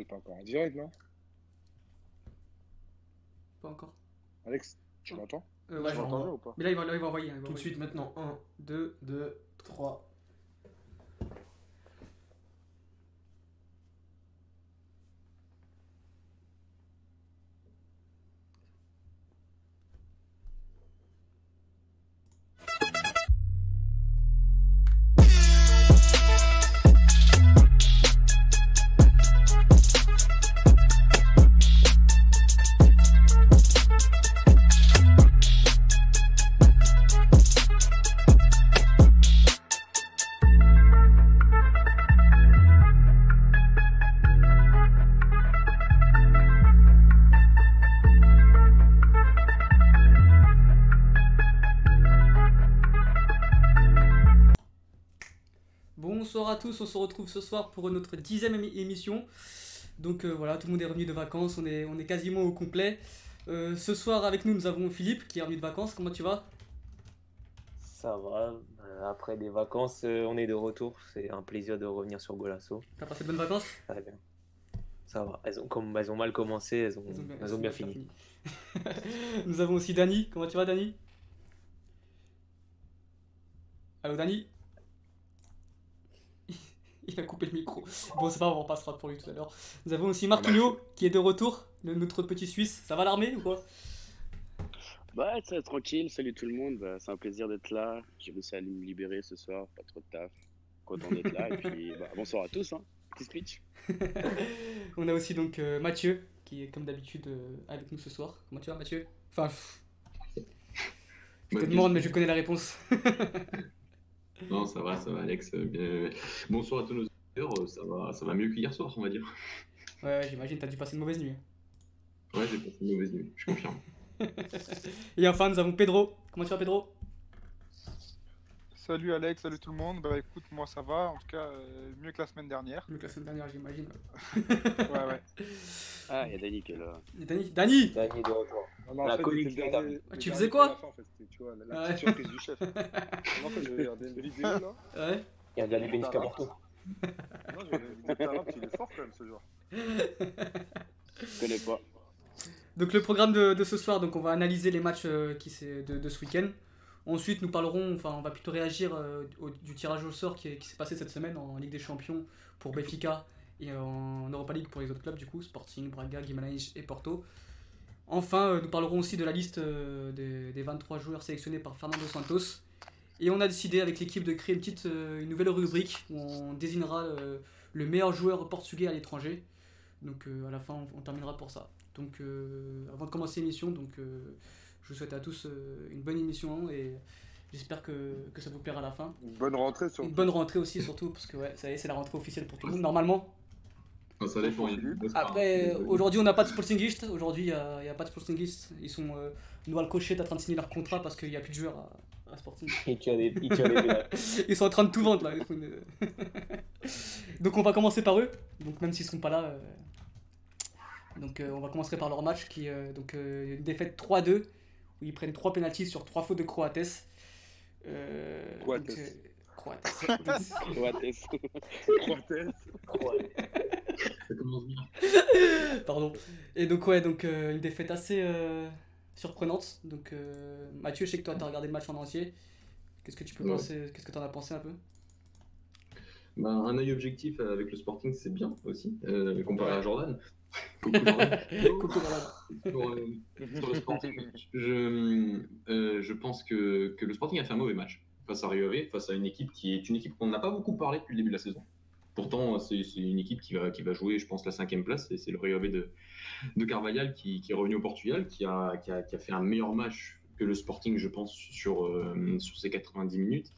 n'est pas encore en direct, non? Pas encore. Alex, tu m'entends? Euh, ouais, je m'entends m'entends. ou pas? Mais là, il va, là, il va envoyer. hein, il va Tout de suite maintenant. 1, 2, 2, 3. Tous, on se retrouve ce soir pour notre dixième émi- émission. Donc euh, voilà, tout le monde est revenu de vacances, on est, on est quasiment au complet. Euh, ce soir avec nous, nous avons Philippe qui est revenu de vacances. Comment tu vas? Ça va. euh, Après des vacances, on est de retour. C'est un plaisir de revenir sur Golasso. T'as passé de bonnes vacances? Ça va bien. Ça va. Elles ont, comme, elles ont mal commencé, elles ont, elles ont bien, fini. nous avons aussi Dani. Comment tu vas, Dani? Allô, Dani? Il a coupé le micro. Bon, c'est pas grave, on repassera pour lui tout à l'heure. Nous avons aussi Marquinhos qui est de retour, le- notre petit Suisse. Ça va l'armée ou quoi? Bah, c'est tranquille, salut tout le monde, bah, c'est un plaisir d'être là. J'ai réussi à me libérer ce soir, pas trop de taf. Content d'être là, et puis bah, bonsoir à tous, hein. Petit speech. On a aussi donc euh, Mathieu qui est comme d'habitude euh, avec nous ce soir. Comment tu vas, Mathieu? Enfin, pff, je te Bah, demande, mais je connais la réponse. Non, ça va, ça va, Alex. euh, bien- Bonsoir à tous nos auditeurs. euh, Ça va, ça va mieux qu'hier soir, on va dire. Ouais, ouais, j'imagine, t'as dû passer une mauvaise nuit. Ouais, j'ai passé une mauvaise nuit, je confirme. Et enfin, nous avons Pedro. Comment tu vas, Pedro? Salut Alex, salut tout le monde. Bah écoute, moi ça va, en tout cas euh, mieux que la semaine dernière. Mieux que la semaine dernière, j'imagine. Ouais, ouais. Ah, il y a Dani qui est là. Dani Dani Dany de retour. Non, non, en La fait, colique dernier- Ah, le tu faisais quoi fin, en fait, tu vois, la, la Ouais. petite surprise du chef. en fait, j'ai regardé une vidéo là. Ouais Il y a de la Benfica Porto. Non, j'ai une vidéo de Tarap, il est fort quand même ce joueur. Je connais pas. Donc le programme de, de ce soir, donc on va analyser les matchs euh, qui de, de ce week-end. Ensuite, nous parlerons, enfin, on va plutôt réagir euh, du tirage au sort qui, est- qui s'est passé cette semaine en Ligue des Champions pour Benfica et en Europa League pour les autres clubs, du coup, Sporting, Braga, Guimarães et Porto. Enfin, euh, nous parlerons aussi de la liste euh, des, des 23 joueurs sélectionnés par Fernando Santos. Et on a décidé avec l'équipe de créer une petite, une nouvelle rubrique où on désignera le meilleur joueur portugais à l'étranger. Donc à la fin, on, on terminera pour ça. Donc avant de commencer l'émission, donc je vous souhaite à tous euh, une bonne émission et j'espère que, que ça vous plaira à la fin. Une bonne rentrée sur Une bonne rentrée aussi surtout parce que ouais, ça y est, c'est la rentrée officielle pour tout le monde normalement. Enfin, ça grosses Après, euh, aujourd'hui on n'a pas de sportingiste, aujourd'hui il n'y a, il y a pas de sportingiste. Ils sont euh, Noël Cochet est en train de signer leur contrat parce qu'il n'y a plus de joueurs à, à Sporting. Des, des. Ils sont en train de tout vendre là. Donc on va commencer par eux. Donc même s'ils sont pas là. euh, Donc euh, on va commencer par leur match qui euh, donc euh, une défaite 3-2 où ils prennent 3 pénalties sur 3 fautes de Croates. Euh, Croates. donc, euh, Croates. Fou. Croates. Ça commence bien. Pardon. Et donc ouais donc euh, une défaite assez euh, surprenante. Donc euh, Mathieu, je sais que toi tu as regardé le match en entier. Qu'est-ce que tu peux Ouais. penser Qu'est-ce que tu en as pensé un peu? Bah, un œil objectif avec le Sporting, c'est bien aussi, euh, comparé à Jordan. Coucou. Sur, euh, sur le Sporting, je, euh, je pense que, que le Sporting a fait un mauvais match face à Rio Ave, face à une équipe qui est une équipe qu'on n'a pas beaucoup parlé depuis le début de la saison. Pourtant, c'est c'est une équipe qui va, qui va jouer, je pense, la cinquième place. Et c'est le Rio Ave de, de Carvalhal qui, qui est revenu au Portugal, qui a, qui, a, qui a fait un meilleur match que le Sporting, je pense, sur, euh, sur ces 90 minutes.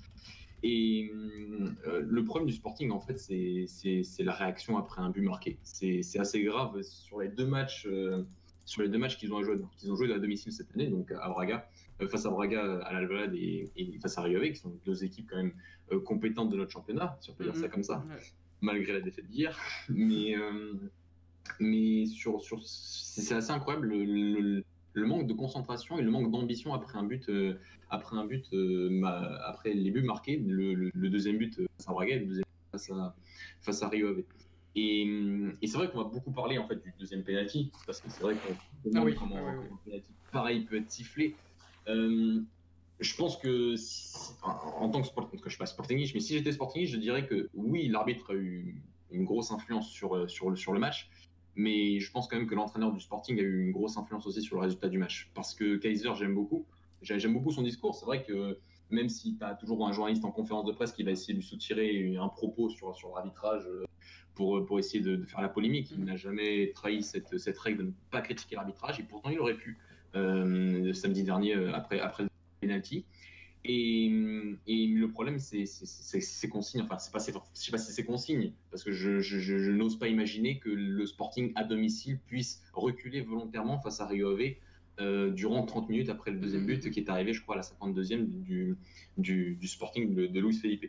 Et euh, le problème du Sporting, en fait, c'est- la réaction après un but marqué. C'est assez grave sur les deux matchs, euh, sur les deux matchs qu'ils ont joué, qu'ils ont joué à domicile cette année, donc à Braga, euh, face à Braga, à l'Alvalade et, et face à Rio Ave, qui sont deux équipes quand même compétentes de notre championnat, si on peut dire ça comme ça Ouais. malgré la défaite d'hier. Mais, mais sur, sur, c'est c'est assez incroyable le, le- le manque de concentration et le manque d'ambition après un but, euh, après, un but euh, ma- après les buts marqués. Le, le- le deuxième but euh, face à Braga le deuxième but face à, face à Rio Ave. Et, et c'est vrai qu'on va beaucoup parler en fait du deuxième penalty, parce que c'est vrai qu'on Ah oui, comment ah oui, comment oui. un penalty pareil peut être sifflé. Euh, je pense que si- en, en tant que sport, que je suis pas sportingiste, mais si j'étais sportingiste, je dirais que oui, l'arbitre a eu une grosse influence sur, sur, le, sur le match, mais je pense quand même que l'entraîneur du Sporting a eu une grosse influence aussi sur le résultat du match. Parce que Kaiser, j'aime beaucoup. J'ai- J'aime beaucoup son discours. C'est vrai que même si tu as toujours un journaliste en conférence de presse qui va essayer de lui soutirer un propos sur, sur l'arbitrage euh, pour, pour essayer de, faire la polémique, il n'a jamais trahi cette, cette règle de ne pas critiquer l'arbitrage et pourtant il aurait pu euh, samedi dernier euh, après, après le penalty. Et, et le problème, c'est c'est consignes. Enfin, c'est pas, je sais pas si c'est consigne, parce que je, je- je- je n'ose pas imaginer que le Sporting à domicile puisse reculer volontairement face à Rio Ave euh, durant 30 minutes après le deuxième but qui est arrivé, je crois, à la 52e du, du, du Sporting de, de Luis Felipe.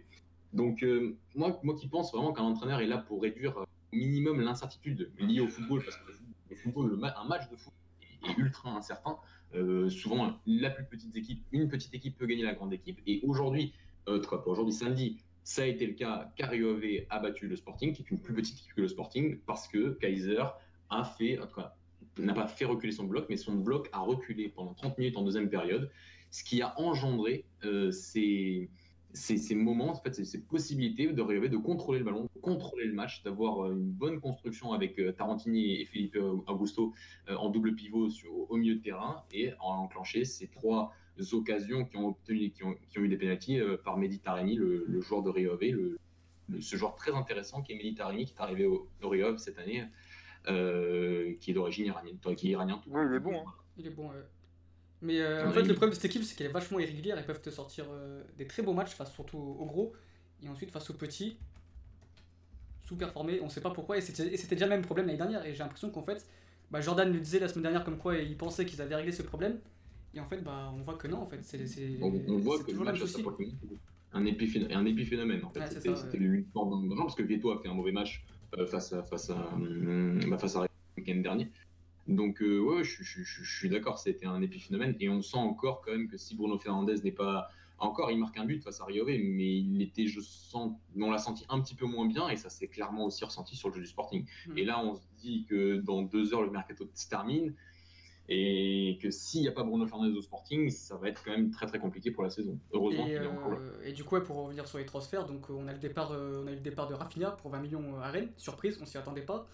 Donc, euh, moi, moi qui pense vraiment qu'un entraîneur est là pour réduire au minimum l'incertitude liée au football, parce que le football- le ma- un match de foot est ultra incertain. Euh, souvent, la plus petite équipe, une petite équipe peut gagner la grande équipe. Et aujourd'hui, euh, aujourd'hui, samedi, ça a été le cas. Cario Ave a battu le Sporting, qui est une plus petite équipe que le Sporting, parce que Kaiser n'a pas fait reculer son bloc, mais son bloc a reculé pendant 30 minutes en deuxième période, ce qui a engendré euh, ces, ces, ces moments, en fait, ces, ces possibilités de rêver, de contrôler le ballon, de contrôler le match, d'avoir euh, une bonne construction avec euh, Tarantini et Felipe Augusto euh, en double pivot sur- au milieu de terrain et en enclencher ces trois occasions qui ont, obtenu, qui ont, qui ont eu des pénalties euh, par Mehdi Taremi, le, le joueur de Rio le, le- ce joueur très intéressant qui est Mehdi Taremi, qui est arrivé au, au Rio cette année, euh, qui est d'origine iranienne, qui est iranien. tout Ouais, il est bon, hein. Il est bon, ouais. Mais euh, en Ouais, fait, le problème de cette équipe, c'est qu'elle est vachement irrégulière. Ils peuvent te sortir euh, des très beaux matchs, face surtout aux gros, et ensuite face aux petits, sous-performer. On sait pas pourquoi, et c'était déjà le même problème l'année dernière. Et j'ai l'impression qu'en fait, bah, Jordan le disait la semaine dernière comme quoi il pensait qu'ils avaient réglé ce problème. Et en fait, bah, on voit que non, en fait. C'est c'est- On, on voit que le toujours le même match s'approche un, épiphénomène, un épiphénomène en fait. C'est C'était ouais. le huit ans dans le parce que Vieto a fait un mauvais match euh, face à face à bah, face à week-end dernier. Donc euh, ouais, je, je- je- je suis d'accord, c'était un épiphénomène et on sent encore quand même que si Bruno Fernandez n'est pas encore, il marque un but face à Rio Ave, mais il était, je sens, on l'a senti un petit peu moins bien et ça s'est clairement aussi ressenti sur le jeu du Sporting. Mhm. Et là, on se dit que dans deux heures le mercato se termine et que s'il n'y a pas Bruno Fernandez au Sporting, ça va être quand même très très compliqué pour la saison. Heureusement Et, qu'il est encore là. euh, et du coup, ouais, pour revenir sur les transferts, donc euh, on a le départ, euh, on a eu le départ de Rafinha pour 20 millions à Rennes, surprise, on s'y attendait pas.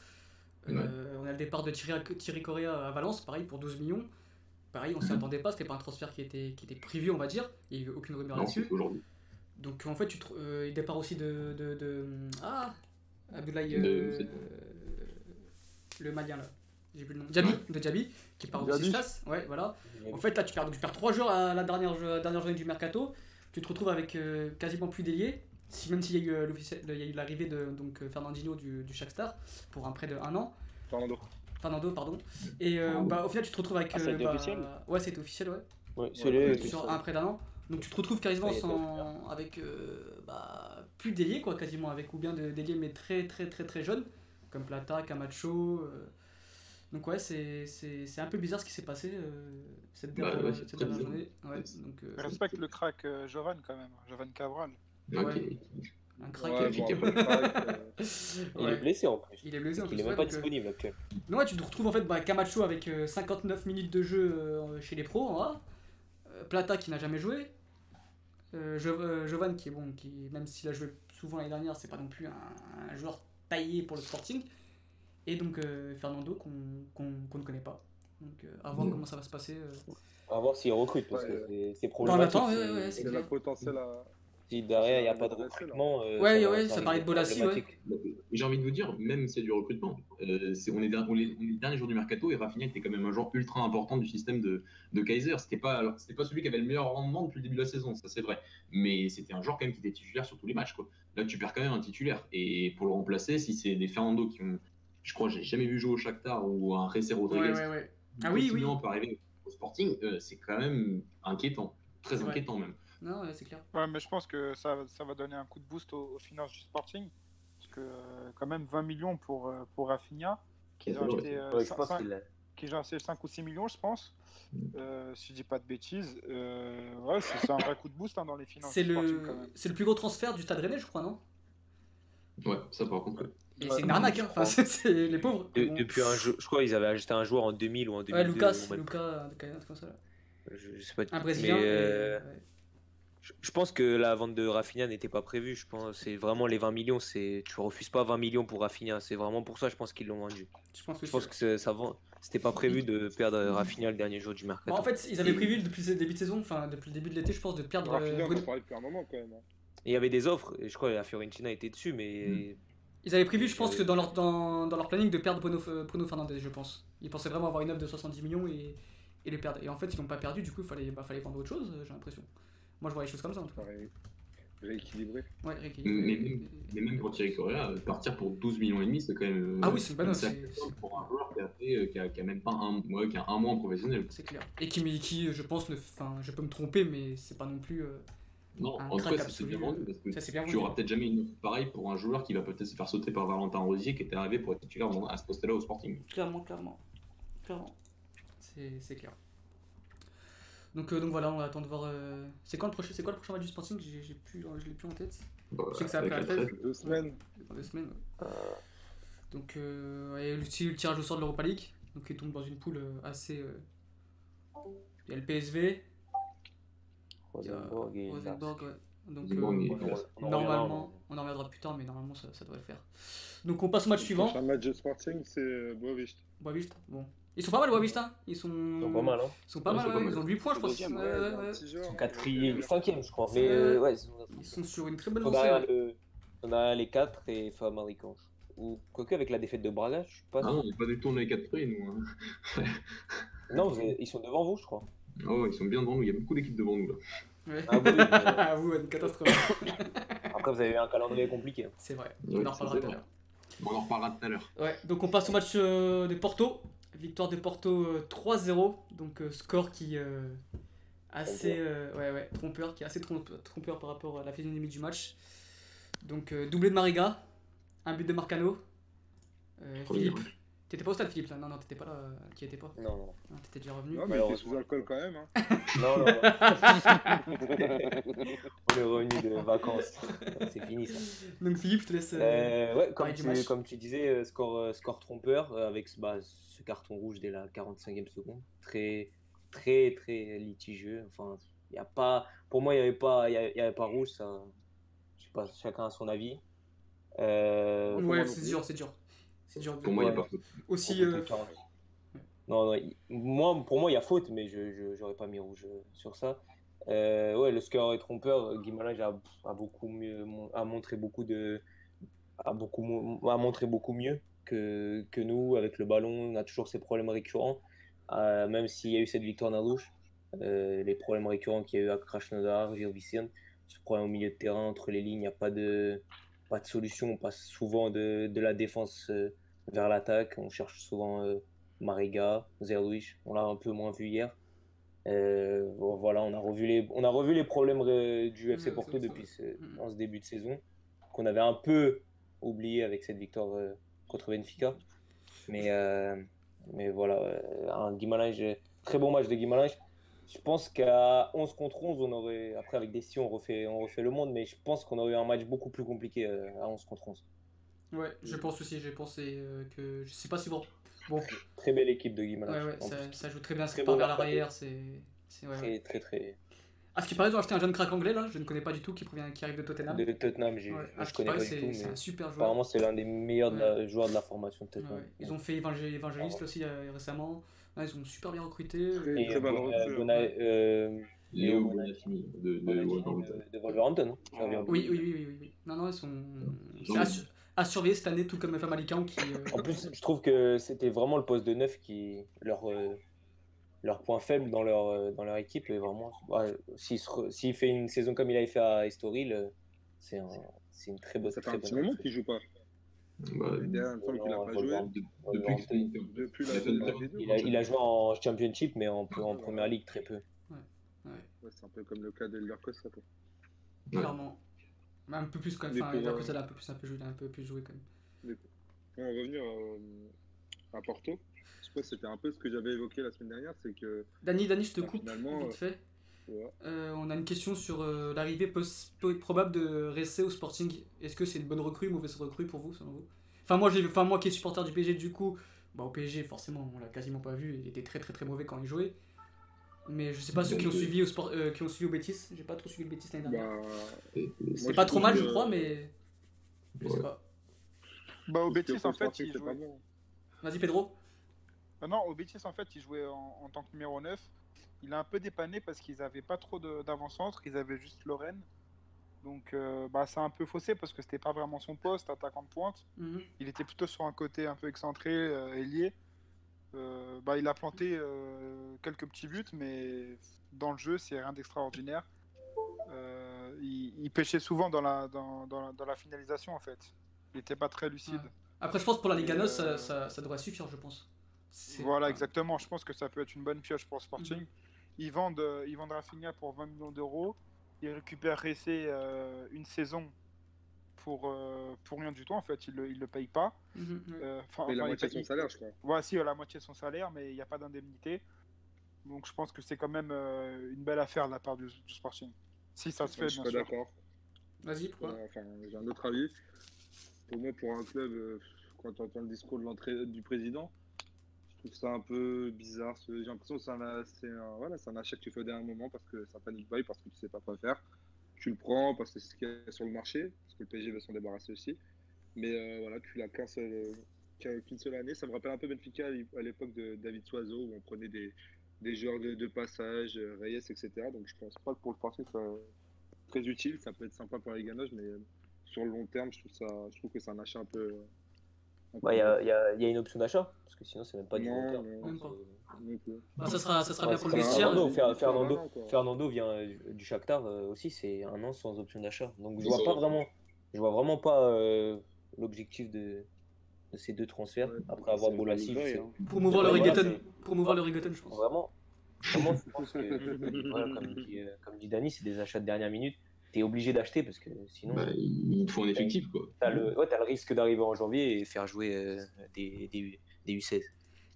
Euh, On a le départ de Thierry, Thierry Correa à Valence, pareil pour 12 millions. Pareil, on s'y Mhm. attendait pas, c'était pas un transfert qui était, qui était prévu, on va dire. Il n'y a eu aucune rumeur là-dessus. Donc en fait, tu te- euh, il départ aussi de. de, de- ah Abdoulaye. Euh, le Malien là. J'ai plus le nom. De Diaby, qui part au. Sistas. Ouais, voilà. En fait, là, tu perds, donc, tu perds 3 joueurs à la dernière, dernière journée du mercato. Tu te retrouves avec euh, quasiment plus d'ailier. Si, même s'il y a eu, euh, l'officiel- il y a eu l'arrivée de donc, euh, Fernandinho du, du Shakhtar pour un prêt de 1 an. Fernando. Fernando, pardon. Et euh, bah, au final, tu te retrouves avec. Ah, ça a été bah, officiel Ouais, c'était officiel, ouais. Ouais, celui-là, Sur un prêt d'un an. Donc tu te retrouves quasiment sans, avec euh, bah, plus d'ailier, quoi, quasiment. Avec ou bien de- d'ailier, mais très, très, très, très jeunes. Comme Plata, Camacho. euh. Donc ouais, c'est c'est- c'est un peu bizarre ce qui s'est passé euh, cette Bah, dernière, ouais, cette journée. Ouais, donc, euh, Respecte le crack euh, Jovan quand même, Jovan Cabral. Un crack. Ouais, Qui bon, euh, Il Ouais. est blessé en plus. Il est blessé en Il est même pas donc, euh, disponible actuellement. Non, ouais, tu te retrouves en fait bah, Camacho avec euh, 59 minutes de jeu euh, chez les pros. Euh, Plata qui n'a jamais joué. Euh, Jo- euh, Jovan qui est bon, qui, même s'il a joué souvent l'année dernière, c'est pas non plus un, un joueur taillé pour le Sporting. Et donc euh, Fernando qu'on ne connaît pas. Donc euh, à voir Mm. comment ça va se passer. euh. Va voir s'il recrute parce Ouais. que c'est- problématique. l'attente, ouais, c'est- ouais, c'est Il y a clair. la potentiel à. Si derrière il n'y a c'est pas de recrutement. euh, Ouais, va- ouais, ça parlait de Bolassi, problématique. J'ai envie de vous dire, même s'il y a du recrutement, euh, c'est- on, est, on est- on est le dernier jour du mercato et Rafinha était quand même un joueur ultra important du système de, de Kaiser. C'était pas, alors, c'était pas celui qui avait le meilleur rendement depuis le début de la saison, ça c'est vrai. Mais c'était un joueur quand même qui était titulaire sur tous les matchs. Quoi. Là, tu perds quand même un titulaire. Et pour le remplacer, si c'est des Fernando qui ont, je crois, j'ai jamais vu jouer au Shakhtar ou un Ressé Rodriguez, Ouais, ouais, ouais. Ah oui, oui. possiblement peut arriver au Sporting, euh, c'est quand même inquiétant, très C'est inquiétant même. Non, ouais, c'est clair. Ouais, mais je pense que ça, ça va donner un coup de boost aux, aux finances du Sporting. Parce que, euh, quand même, 20 millions pour, euh, pour Rafinha, qu'ils C'est ont acheté, euh, Ouais, je cin- pense cin- qu'il a- qu'ils ont acheté 5 ou 6 millions, je pense. Mm. Euh, si je dis pas de bêtises. Euh, ouais, c'est un vrai coup de boost hein, dans les finances C'est le, le plus gros transfert du Stade Rennais, je crois, non? Ouais, ça par contre. ouais. Et Ouais. c'est une arnaque, hein. Enfin, c'est les pauvres. De- Bon. depuis un jeu, je crois qu'ils avaient acheté un joueur en 2000 ou en 2002. Ouais, Lucas, ou même- Lucas, un truc comme ça. là. je, je sais pas. Un Brésilien. Mais, et- ouais. Je, pense que la vente de Rafinha n'était pas prévue. Je pense c'est vraiment les 20 millions. C'est tu refuses pas 20 millions pour Rafinha. C'est vraiment pour ça. Je pense qu'ils l'ont vendu. Je pense que Je pense que ça vend. C'était pas prévu de perdre Rafinha le dernier jour du mercato. Bon, en fait, ils avaient prévu depuis le début de saison, enfin depuis le début de l'été, je pense, de perdre. euh, Rafinha, on parlait depuis un moment quand même. hein. Et il y avait des offres. Et je crois que la Fiorentina était dessus, mais Ils avaient prévu, je pense, que dans leur, dans, dans leur planning de perdre Bruno, Bruno Fernandez, je pense. Ils pensaient vraiment avoir une offre de 70 millions et, et les perdre. Et en fait, ils l'ont pas perdu, du coup, il fallait, bah, fallait vendre autre chose, j'ai l'impression. Moi, je vois les choses comme ça, en tout cas. Pareil. Rééquilibré. Ouais, rééquilibré. Mais, mais même pour Thierry Correa, euh, partir pour 12 millions et demi, c'est quand même. euh, Ah oui, c'est c'est- somme pour un joueur qui a, fait, euh, qui a, qui a même pas un, ouais, qui a un mois en professionnel. C'est clair. Et qui, qui, je pense, ne, enfin, je peux me tromper, mais c'est pas non plus. euh, Non, Un en tout cas, absolu, bien vendu euh, parce que ça, c'est bien tu auras peut-être jamais une offre pareille pour un joueur qui va peut-être se faire sauter par Valentin Rosier qui était arrivé pour être titulaire à ce poste-là au Sporting. Clairement, clairement. Clairement. C'est c'est clair. Donc, euh, donc voilà, on attend de voir. euh, C'est quand le prochain, c'est quoi le prochain match du Sporting? J'ai j'ai plus, je l'ai plus en tête. Bah, Je sais que c'est après la la trêve. Deux semaines. Dans deux semaines. ouais. Donc, euh, et le, le tirage au sort de l'Europa League. Donc, il tombe dans une poule euh, assez. euh, Il y a le PSV, Rosenborg et Rosenborg, ouais. Donc, euh, normalement, on en reviendra plus tard, mais normalement, ça, ça devrait le faire. Donc, on passe au match Le suivant. prochain match de Sporting, c'est euh, Boavist. Boavista, bon. Ils sont pas mal, Boavista. hein. Ils sont. Ils sont pas mal, hein. Ils sont pas Ouais, mal, ouais, ils ont 8 points, je pense. Deuxième, Ouais, Ils sont hein. quatrième, cinquième, je crois. Mais Ouais. euh, ouais, ils sont- Ils sont sur une très bonne on lancée. a, ouais. le- on a les 4 et Famalicão. Ou quoique avec la défaite de Braga, je suis pas Ah non, on n'est pas du tout dans les 4 près, nous. hein. Non, vous ils sont devant vous, je crois. Oh, ils sont bien devant nous, il y a beaucoup d'équipes devant nous là. Ouais. Ah mais- Ah, vous, une catastrophe. Après, vous avez eu un calendrier compliqué. hein. C'est vrai, on en reparlera tout à l'heure. On en reparlera tout à l'heure. Ouais, donc on passe au match euh, de Porto. Victoire de Porto euh, 3-0. Donc euh, score qui euh, assez euh, ouais ouais trompeur, qui est assez trompe- trompeur par rapport à la physionomie du match. Donc euh, doublé de Mariga, un but de Marcano. Euh, Philippe. T'étais pas au stade Philippe là? Non non t'étais pas là, euh, qui était pas? Non, non. Non, t'étais déjà revenu. Non, mais Malheureusement. sous alcool quand même. Hein. Non, non. On est revenu de vacances. C'est fini ça. Donc Philippe, je te laisse. euh, Euh, ouais, comme tu, comme tu disais, euh, score, score trompeur avec ce- bah, ce carton rouge dès la 45e seconde. Très, très, très litigieux. Enfin, y a pas, pour moi, il n'y avait, pas- y a- y avait pas rouge. Ça, je sais pas, chacun a son avis. Euh, ouais, non c'est dur, c'est dur. C'est dur. de- Pour moi, il n'y a Ouais. pas faute. Aussi. euh, Non, non, il- moi, pour moi, il y a faute, mais je j'aurais pas mis rouge euh, sur ça. Euh, ouais, le score est trompeur. Guimaraes a, a beaucoup mieux, a montré beaucoup de, a beaucoup, a montré beaucoup mieux que, que nous avec le ballon. On a toujours ces problèmes récurrents. Euh, même s'il y a eu cette victoire d'Andouche, euh, les problèmes récurrents qu'il y a eu à Krasnodar, Virvician, ce problème au milieu de terrain entre les lignes, il n'y a pas de, pas de solution. On passe souvent de, de la défense euh, vers l'attaque. On cherche souvent euh, Mariga, Zerlouich, on l'a un peu moins vu hier. Euh, voilà, on a revu les, on a revu les problèmes du FC Porto depuis ce, en ce début de saison, qu'on avait un peu oublié avec cette victoire euh, contre Benfica. Mais, euh, mais voilà, un Guimarães, très bon match de Guimarães. Je pense qu'à 11 contre 11, on aurait, après avec des si on refait, on refait le monde, mais je pense qu'on aurait eu un match beaucoup plus compliqué euh, à 11 contre 11. Ouais, je pense aussi, j'ai pensé euh, que. Je sais pas si bon. Bon, Très belle équipe de Guimarães. ouais, ouais, ça, joue très bien, c'est part bon vers l'arrière, c'est. ouais, ouais. Très, très, très. À ce qui paraît, ils ont acheté un jeune crack anglais là, je ne connais pas du tout, qui provient, qui arrive de Tottenham. De Tottenham, Ouais, je qui connais pas du c'est tout, c'est un super joueur. apparemment c'est l'un des meilleurs de la- joueurs de la formation de Tottenham. ouais. Ils ont fait évangé- évangéliste aussi euh, récemment. Là, ils ont super bien recruté. Et très euh, Léo Bonafini de, Wolverhampton. de, de Wolverhampton. hein. Oui, oui, oui, oui, oui, oui. Non, non, ils sont. À, ont- su- à surveiller cette année, tout comme Famalicão qui. euh, En plus, je trouve que c'était vraiment le poste de neuf qui leur euh, leur point faible dans leur euh, dans leur équipe et vraiment ouais, s'il se re- s'il fait une saison comme il avait fait à Estoril, c'est un, c'est une très bonne Ça fait très un petit bonne moment qu'il joue pas. Bah, qu'il pas joué. Depuis Depuis Il a la fait la une- vidéo. Il a, il a joué en Championship mais en, en Première Ligue très peu. Ouais, c'est un peu comme le cas d'Elder Costa. quoi. Clairement. Mais un peu plus quand même. Enfin, pour, euh, a un peu plus, un peu joué, il a un peu plus joué quand même. Pour en revenir euh, à Porto, je pense que c'était un peu ce que j'avais évoqué la semaine dernière, c'est que Dani, Dani, je te coupe vite fait. Euh, on a une question sur euh, l'arrivée probable de Ressé au Sporting. Est-ce que c'est une bonne recrue, une mauvaise recrue pour vous, selon vous? Enfin, moi, j'ai, enfin, moi qui est supporter du PSG, du coup, bah, au PSG, forcément, on l'a quasiment pas vu. Il était très très très mauvais quand il jouait. Mais je sais pas ceux qui ont suivi au sport, euh, qui ont suivi au Betis. J'ai pas trop suivi le Betis l'année dernière. Bah, et c'est pas trop mal, que- je crois, mais je sais pas. Bah, au Betis, en fait, il jouait. Vas-y, Pedro. Non, au Betis, en fait, il jouait en, en tant que numéro 9. Il a un peu dépanné parce qu'ils avaient pas trop d'avant-centre, ils avaient juste Lorraine. Donc, euh, bah, ça a un peu faussé parce que c'était pas vraiment son poste, attaquant de pointe. Mhm. Il était plutôt sur un côté un peu excentré, euh, ailier. Euh, bah, il a planté euh, quelques petits buts, mais dans le jeu, c'est rien d'extraordinaire. Il, il pêchait souvent dans la, dans, dans la, dans la finalisation, en fait. Il n'était pas très lucide. Ouais. Après, je pense pour la Liga ça, ça, ça devrait suffire, je pense. Voilà, exactement. Je pense que ça peut être une bonne pioche pour Sporting. Ils vendent, euh, ils vendent Rafinha pour 20 millions d'euros. Ils récupèrent Ressé euh, une saison pour, euh, pour rien du tout. En fait, ils ne le, ils le payent pas. Euh, enfin, Mais la moitié de son salaire, je crois. Ouais, si, euh, la moitié de son salaire, mais il n'y a pas d'indemnité. Donc je pense que c'est quand même euh, une belle affaire de la part du, du Sporting. Si ça se fait, je suis bien pas sûr. d'accord. Vas-y, pourquoi Euh, Enfin, j'ai un autre avis. Pour moi, pour un club, euh, quand tu entends le discours de l'entrée du président, trouve ça un peu bizarre. J'ai l'impression que c'est un, achat que tu fais au dernier moment parce que c'est un panic buy, parce que tu sais pas quoi faire. Tu le prends parce que c'est ce qu'il y a sur le marché, parce que le PSG va s'en débarrasser aussi. Mais euh, voilà, tu l'as qu'un seul, qu'un- qu'une seule année. Ça me rappelle un peu Benfica à l'é- à l'époque de David Soiseau, où on prenait des, joueurs de, passage, euh, Reyes, etc. Donc je pense pas que pour le Sporting, ça soit très utile. Ça peut être sympa pour les ganages, mais euh, sur le long terme, je trouve, je trouve que c'est un achat un peu. Bah, il y a, il y a- il y a une option d'achat, parce que sinon, c'est même pas du long terme. Même pas. Bah, ça sera, ça sera Ouais, bien pour le vestiaire. Fernando, Fer- Fernando, an, vient du Shakhtar euh, aussi, c'est un an sans option d'achat. Donc je vois pas vraiment, je vois vraiment pas euh, l'objectif de, de ces deux transferts Ouais, après avoir sais- hein. Promouvoir le reggaeton. Promouvoir le reggaeton, je pense. Vraiment, vraiment, je pense que, voilà, comme, dit, euh, comme dit Dani, c'est des achats de dernière minute. T'es obligé d'acheter parce que sinon, Bah, il faut un effectif, quoi. t'as le, ouais, t'as le risque d'arriver en janvier et faire jouer euh, des, des, des U16.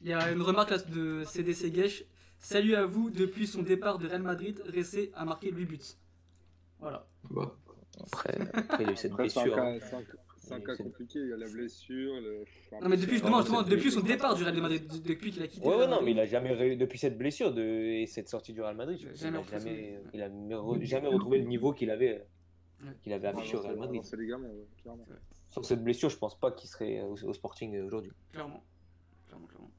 Il y a une remarque là de CDC Gesh. Salut à vous, depuis son départ de Real Madrid, Ressé a marqué 8 buts. Voilà. Bah, Après, après, il y a eu cette blessure. hein. C'est un- cas compliqué. Il y a la blessure. Le... Non, mais depuis, justement, justement, depuis son départ du Real Madrid, depuis qu'il a quitté. Ouais, le ouais, Real non, mais il Madrid. a jamais, ré- depuis cette blessure de, et cette sortie du Real Madrid, je Il a jamais jamais, il a jamais re- jamais retrouvé le niveau qu'il avait, Ouais. qu'il avait affiché au Real Madrid. Les gamins, ouais, clairement. Sans cette blessure, je pense pas qu'il serait au, au Sporting aujourd'hui. Clairement. Clairement, clairement.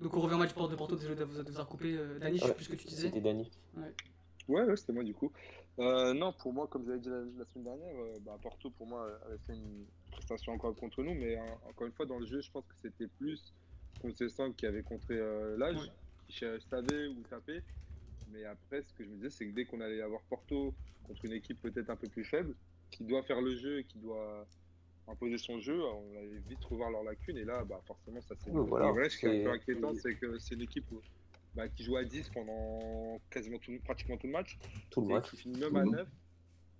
Donc on revient au match de Porto, désolé de vous, avoir coupé. Euh, Dani, je sais plus ce que tu disais. C'était Dani. Ouais, ouais, c'était moi du coup. Euh, non, pour moi, comme j'avais dit la, la semaine dernière, euh, bah, Porto, pour moi, avait fait une prestation encore contre nous, mais euh, encore une fois, dans le jeu, je pense que c'était plus Concessant qui avait contré euh, l'âge, Ouais. qui savait où taper. Mais après, ce que je me disais, c'est que dès qu'on allait avoir Porto contre une équipe peut-être un peu plus faible, qui doit faire le jeu et qui doit imposer son jeu, on allait vite revoir leurs lacunes. Et là, bah, forcément, ça c'est voilà, vrai. Ce qui est un peu c'est- inquiétant, c'est que c'est une équipe où- bah, qui joue à 10 pendant quasiment tout, pratiquement tout le match. Tout le match. qui finit même à 9.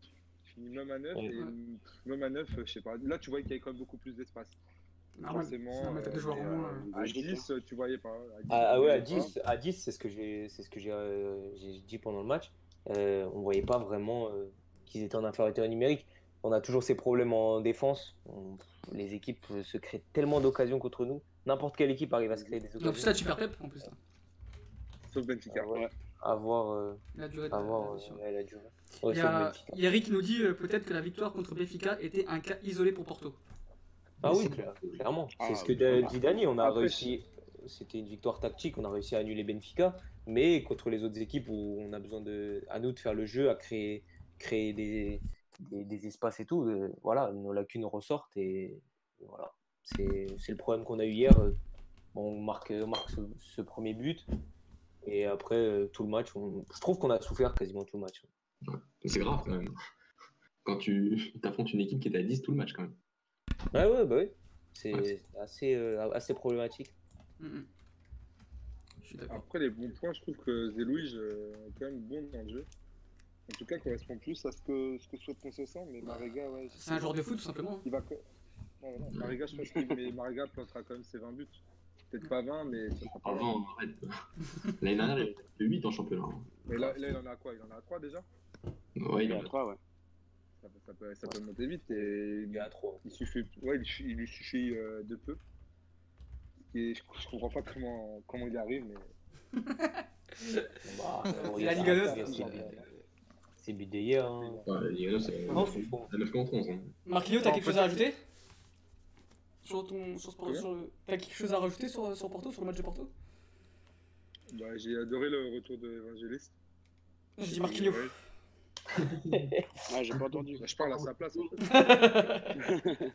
Qui finit même à 9. Ouais. Et même à 9, je sais pas. Là, tu voyais qu'il y avait quand même beaucoup plus d'espace. Forcément. Euh, joueurs en mais, moins. euh, euh, À logique, 10, tu voyais pas. À 10, Ah, ah ouais, à voyais pas. 10, à 10 c'est ce que j'ai c'est ce que j'ai euh, j'ai dit pendant le match. Euh, on voyait pas vraiment euh, qu'ils étaient en infériorité numérique. On a toujours ces problèmes en défense. On- les équipes euh, se créent tellement d'occasions contre nous. N'importe quelle équipe arrive à se créer des En plus, là, occasions. tu perds Pep en plus. Là. Sauf Benfica. Ah ouais. À voir, euh, La durée de la- euh, blessure. ouais, la durée. Ouais, Il y a Benfica. Yannick qui nous dit euh, peut-être que la victoire contre Benfica était un cas isolé pour Porto. Ah oui, clair- clairement. Ah, C'est ce que oui, da- voilà. dit Dani. On a Après, réussi. C'était une victoire tactique. On a réussi à annuler Benfica. Mais contre les autres équipes où on a besoin de, à nous de faire le jeu, à créer, créer des, des, des espaces et tout, euh, voilà, nos lacunes ressortent. Et, et voilà. C'est c'est le problème qu'on a eu hier. euh, bon, on marque, on marque ce, ce premier but. Et après, euh, tout le match, on- je trouve qu'on a souffert quasiment tout le match. c'est grave quand même. Quand tu affrontes une équipe qui est à 10 tout le match quand même. Ouais, ouais, bah oui. C'est Ouais. assez, euh, assez problématique. Je suis d'accord. Après, les bons points, je trouve que Zelouige euh, est quand même bon dans le jeu. En tout cas, correspond plus à ce que, ce que souhaite Concessant. Mais Mariga, ouais. C'est un joueur de foot tout simplement. Il va. Non, non, Mariga, je pense qu'il mais Mariga plantera quand même ses 20 buts. Peut-être pas 20, mais ça sera pas Avant, loin. arrête. L'année dernière, il était 8 en championnat. hein. Mais là, là, il en a quoi? Il en a 3 déjà? Ouais, il en a a trois, ouais. ça, ça peut, ça peut monter vite. Et Il y a trop. il, suffit, ouais, il, lui suffit euh, de peu. Et je, je comprends pas comment, comment il y arrive, mais Bah, la a Ligue ça, deux. c'est- c'est but- d'hier. Hein. Ouais, la Ligue 1, c'est Non, c'est bon. à 9 contre 11. Hein. Marquinhos, t'as quelque chose à rajouter sur ton, sur ce, T'as quelque chose à rajouter sur, sur Porto, sur le match de Porto? Bah, j'ai adoré le retour de Evangeliste. Je dis Marquinhos. Ouais, Ah, j'ai pas entendu. bah, je parle à sa place. En fait.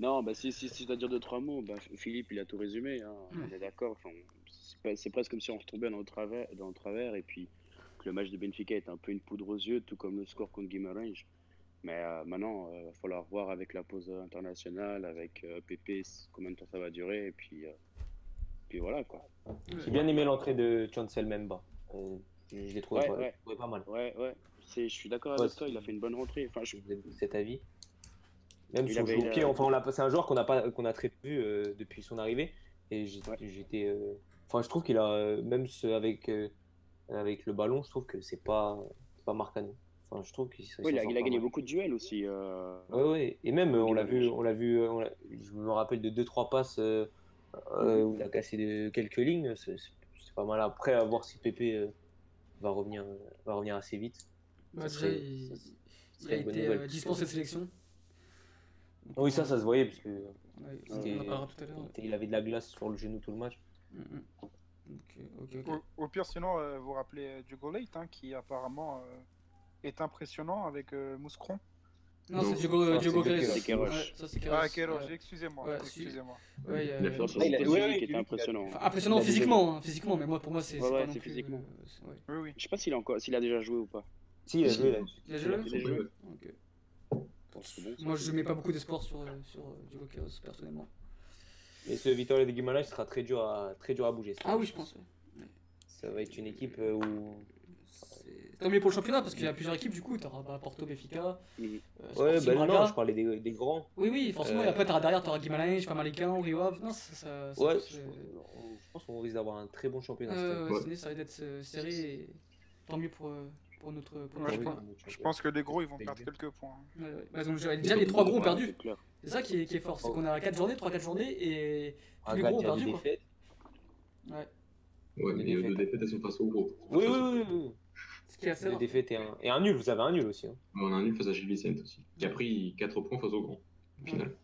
Non, bah si, si, si je dois dire deux, trois mots, bah, Philippe, il a tout résumé, hein, on est d'accord. Enfin, c'est presque comme si on retombait dans le, travers, dans le travers et puis que le match de Benfica est un peu une poudre aux yeux, tout comme le score contre Guimarães. Mais euh, maintenant, il va falloir voir avec la pause internationale, avec euh, Pépé, c- combien de temps ça va durer, et puis, euh, puis voilà quoi. J'ai bien aimé l'entrée de Chancel Memba. Euh, je l'ai trouvé, Ouais, pas- ouais. trouvé pas mal. Ouais, ouais, c'est- je suis d'accord avec toi, il a fait une bonne rentrée. Enfin, je- cet avis? Même Il son avait- jeu au pied, enfin, on l'a- c'est un joueur qu'on a, pas, qu'on a très peu vu euh, depuis son arrivée. Et Ouais. j'étais. euh, Enfin, je trouve qu'il a. euh, Même ce- avec, euh, avec le ballon, je trouve que c'est pas, pas Marcano. Enfin, je trouve qu'il Ouais, il, a, il gagné beaucoup de duels aussi. euh, Ouais, ouais. Et même, euh, on l'a vu, on l'a vu, euh, on l'a- je me rappelle de 2-3 passes euh, euh, où il a cassé de, quelques lignes. C'est pas mal. Après, à voir si Pépé euh, va, revenir, va revenir assez vite. Bah, Ça déjà, serait- il, ça il a été euh, dispensé de sélection. Oui, ça, ça se voyait, parce que Ouais, c'était- on en parlera tout à l'heure. ouais. il avait de la glace sur le genou tout le match. Mm, mm. Au, au pire, sinon, euh, vous vous rappelez Diogo Leite, hein, qui apparemment euh, est impressionnant avec euh, Mouscron. Non, c'est Diogo, ça, Diogo c'est Queiroz. C'est Queiroz. Ah, Queiroz. Kéros, Ouais. excusez-moi. Ouais, excusez-moi. Ouais, Il a euh, fait un sur Ouais, il a- C'était ouais, celui ouais, qui était impressionnant. Enfin, impressionnant physiquement, hein, physiquement, mais moi, pour moi, c'est Ouais, c'est ouais, physiquement. euh, ouais. Oui, oui. Je sais pas s'il a encore, s'il a déjà joué ou pas. Si, il a joué. Il a joué Il a joué. Ok. Moi, je mets pas beaucoup d'espoir sur, euh, sur Diogo Queiroz, personnellement. Mais ce Vitória de Guimarães sera très dur à, très dur à bouger. ça. Ah oui, je pense. Ça va être une équipe où. Tant mieux pour le championnat, parce qu'il y a plusieurs équipes, du coup. T'auras bah, Porto, Benfica, Mhm. euh, Ouais, bah non, je parlais des, des grands. Oui, oui, forcément. Euh, Et après, t'auras derrière, t'auras Guimarães, Famalicão, Rio Ave. Non, ça, ça, ça Ouais, je, se- je pense qu'on risque d'avoir un très bon championnat. Euh, ouais, ça va être euh, serré. Et... Tant mieux pour, euh, pour notre. Pour Ouais, notre je championnat. Je pense que les gros, ils vont perdre quelques points. Ouais, ouais. Bah, donc, déjà, les trois gros ont perdu. c'est ça qui est, qui est fort, c'est qu'on a 4 journées, 3-4 journées et tous les Braga gros ont perdu. Quoi. Ouais. Ouais, mais deux défaites, elles sont face au gros. Oui, oui, oui. oui. Ce qui est assez et un, et un nul. Vous avez un nul aussi. hein. On a un nul face à Gilles Vicente aussi, qui a pris 4 points face au grand, au final.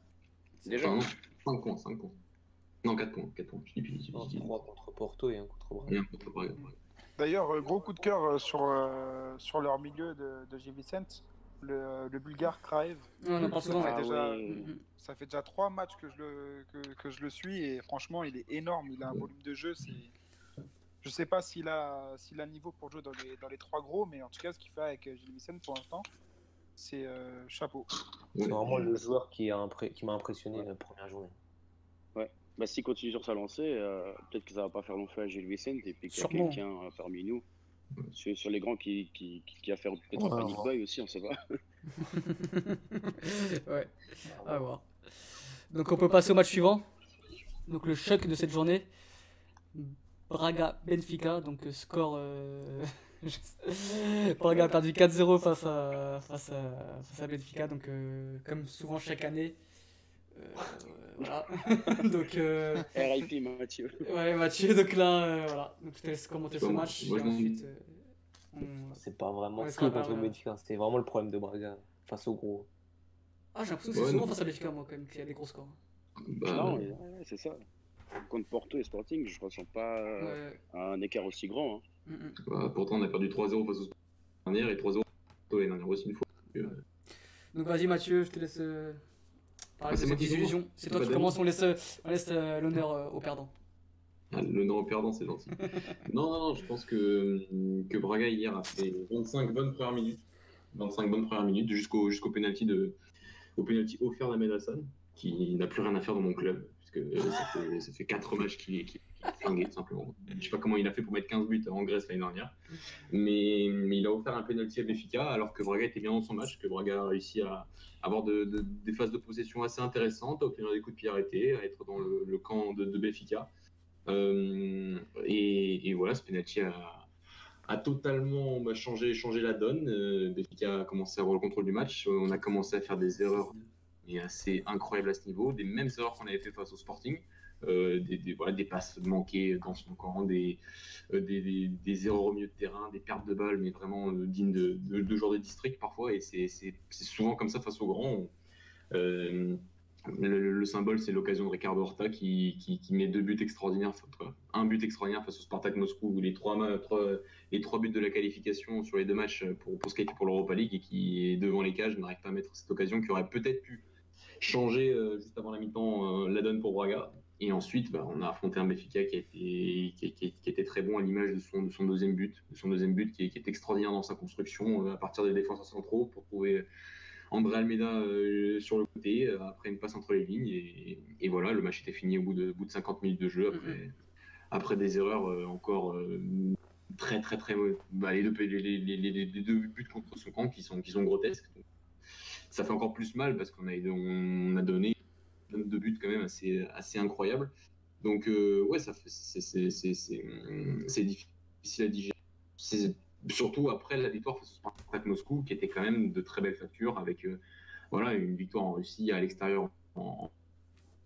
Déjà, Enfin, non, 5 points, 5 points. Non, 4 points, 4 points. Je dis, je dis, Non, je dis. trois contre Porto et un contre Braga. Rien contre Braga. D'ailleurs, euh, gros coup de cœur euh, sur, euh, sur leur milieu de, de Gilles Vicente, le, le bulgare Kraev. Ouais, on en parle souvent. Ouais, Ah déjà, ouais. Mhm. Ça fait déjà trois matchs que je, le, que, que je le suis et franchement, il est énorme. Il a un volume de jeu. C'est... Je sais pas s'il a, s'il a le niveau pour jouer dans les, dans les trois gros, mais en tout cas, ce qu'il fait avec euh, Gilles Vicente pour l'instant, c'est euh, chapeau. Ouais. C'est vraiment le joueur qui, a impré- qui m'a impressionné la première journée. Bah, s'il continue sur sa lancée, euh, peut-être que ça va pas faire long feu à Gilles Vicente et puis qu'il y a quelqu'un euh, parmi nous. Sur, sur les grands qui, qui, qui, qui a fait peut-être Ouais, un panic ouais. buy aussi, on sait pas. ouais, à voir. Donc on peut passer au match suivant. Donc le choc de cette journée. Braga-Benfica, donc euh, score... euh, Braga a perdu 4-0 face à, face, à, face à Benfica, donc euh, comme souvent chaque année. Euh, voilà. donc, euh, RIP Mathieu. ouais, Mathieu, donc là, euh, voilà. Donc je te laisse commenter ce match. moi, et ensuite, euh, on- C'est pas vraiment Ouais, pas contre. Benfica. C'était vraiment le problème de Braga face au gros. Ah, j'ai l'impression que c'est Ouais, souvent non. face à Benfica, moi, quand même, qu'il y a des gros scores. Bah, non, ouais, c'est ça. Contre Porto et Sporting, je ressens pas Ouais. un écart aussi grand. hein. Mm, bah, pourtant, on a perdu 3-0 face au dernière et 3-0 l'année dernière aussi une fois. Donc, euh, Donc vas-y Mathieu, je te laisse euh, parler Ah, de c'est cette moi qui désillusion. C'est toi qui commence, on laisse, euh, on laisse euh, l'honneur euh, au perdant. Ah, le nom au perdant, c'est gentil. non, non, non, je pense que, que Braga hier a fait 25 bonnes premières minutes. 25 bonnes premières minutes jusqu'au jusqu'au penalty de au penalty offert d'Ahmed Hassan, qui n'a plus rien à faire dans mon club, puisque euh, ça fait, ça fait 4 matchs qu'il est, flingué, tout simplement. Je sais pas comment il a fait pour mettre 15 buts en Grèce l'année dernière, mais, il a offert un penalty à Benfica, alors que Braga était bien dans son match, que Braga a réussi à avoir de- de- des phases de possession assez intéressantes, à obtenir des coups de pied arrêtés, à être dans le, camp de, de Benfica. Euh, et, voilà, ce penalty a, totalement bah, changé, changé la donne. Euh, Benfica a commencé à avoir le contrôle du match. On a commencé à faire des erreurs et assez incroyables à ce niveau, des mêmes erreurs qu'on avait fait face au Sporting. Euh, des, voilà, des passes manquées dans son camp, des, euh, des, erreurs au milieu de terrain, des pertes de balles, mais vraiment euh, dignes de, de, joueurs de district parfois. Et c'est souvent comme ça face aux grands. Euh, le, le, symbole, c'est l'occasion de Ricardo Horta qui, qui, qui, met deux buts extraordinaires, un but extraordinaire face au Spartak Moscou, les trois, trois, les trois buts de la qualification sur les deux matchs pour, pour se qualifier pour l'Europa League et qui est devant les cages n'arrive pas à mettre cette occasion qui aurait peut-être pu changer euh, juste avant la mi-temps euh, la donne pour Braga. Et ensuite, bah, on a affronté un Benfica qui, a été, qui, qui, qui était très bon à l'image de son, de son deuxième but, de son deuxième but qui est, qui est extraordinaire dans sa construction euh, à partir des défenseurs centraux pour trouver André Almeida sur le côté après une passe entre les lignes et, et, voilà, le match était fini au bout de, bout de 50 minutes de jeu après, mm -hmm. après des erreurs encore très très très bah, les, deux, les, les, les, deux buts contre son camp qui sont, qui sont grotesques. Donc, ça fait encore plus mal parce qu'on a, on a donné deux buts quand même assez, incroyables. Donc euh, ouais, c'est difficile à digérer. Surtout après la victoire face au Spartak Moscou, qui était quand même de très belle facture, avec euh, voilà, une victoire en Russie à l'extérieur, en,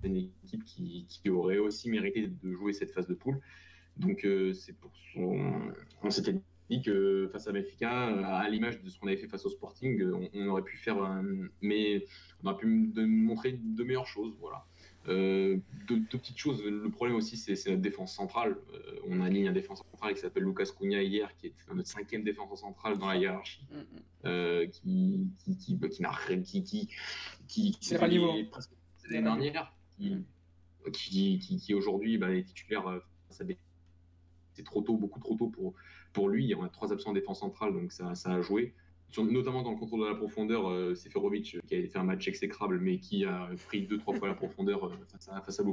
équipe qui, qui, aurait aussi mérité de jouer cette phase de poule. Donc euh, c'est pour son... on s'était dit que face à Benfica, à l'image de ce qu'on avait fait face au Sporting, on, on aurait pu faire, un... mais on aurait pu montrer de meilleures choses, voilà. Euh, deux, deux, petites choses. Le problème aussi, c'est notre défense centrale. Euh, on a ligne un défenseur central qui s'appelle Lucas Cunha hier, qui est notre cinquième défenseur central dans la hiérarchie, mm -hmm. euh, qui, qui, qui, qui n'a rien, qui, qui, qui, qui pas niveau. presque l'année dernière, qui, mm qui, qui, qui aujourd'hui bah, est titulaire. C'est trop tôt, beaucoup trop tôt pour, pour lui. On a trois absents en défense centrale, donc ça, a joué notamment dans le contrôle de la profondeur, euh, Seferovic qui a fait un match exécrable, mais qui a pris deux trois fois la profondeur euh, face, à, face à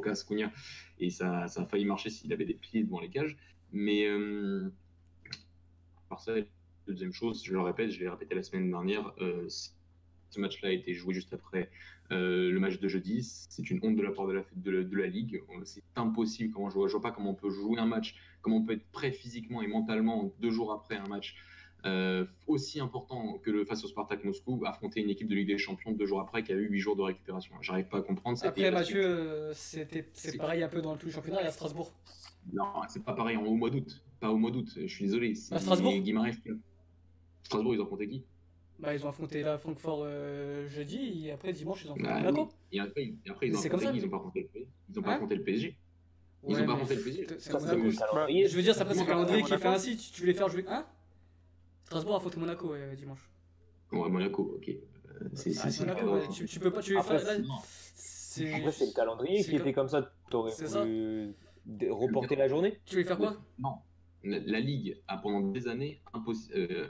et ça, ça, a failli marcher s'il avait des pieds devant les cages. Mais euh, par ça, deuxième chose, je le répète, je l'ai répété la semaine dernière, euh, ce match-là a été joué juste après euh, le match de jeudi. C'est une honte de la part de la, de la, de la Ligue. C'est impossible. Comment je vois, je vois pas comment on peut jouer un match, comment on peut être prêt physiquement et mentalement deux jours après un match euh, aussi important que le face au Spartak Moscou, affronter une équipe de Ligue des Champions deux jours après qui a eu huit jours de récupération. J'arrive pas à comprendre. Après, Mathieu, euh, c'est pareil un peu dans tout le championnat et à Strasbourg. Non, c'est pas pareil au mois d'août. Pas au mois d'août, je suis désolé. À Strasbourg Strasbourg, ils ont affronté qui? Bah, ils ont affronté la Francfort euh, jeudi et après dimanche ils ont affronté bah, Monaco. Et après, et après ils ont affronté qui Ils ont pas affronté, ils ont pas hein affronté le PSG. Ils ouais, ont pas affronté le PSG. Je veux dire, c'est après c'est le calendrier qui fait ainsi. Tu, tu voulais faire jouer. Hein Strasbourg a faute Monaco ouais, dimanche. Ouais, Monaco, ok. Euh, c'est ah, Monaco, ouais. tu, tu, peux pas. Tu Après, c'est le calendrier qui était comme ça. T'aurais pu reporter la journée? Tu voulais faire quoi? Non. La Ligue a pendant des années euh,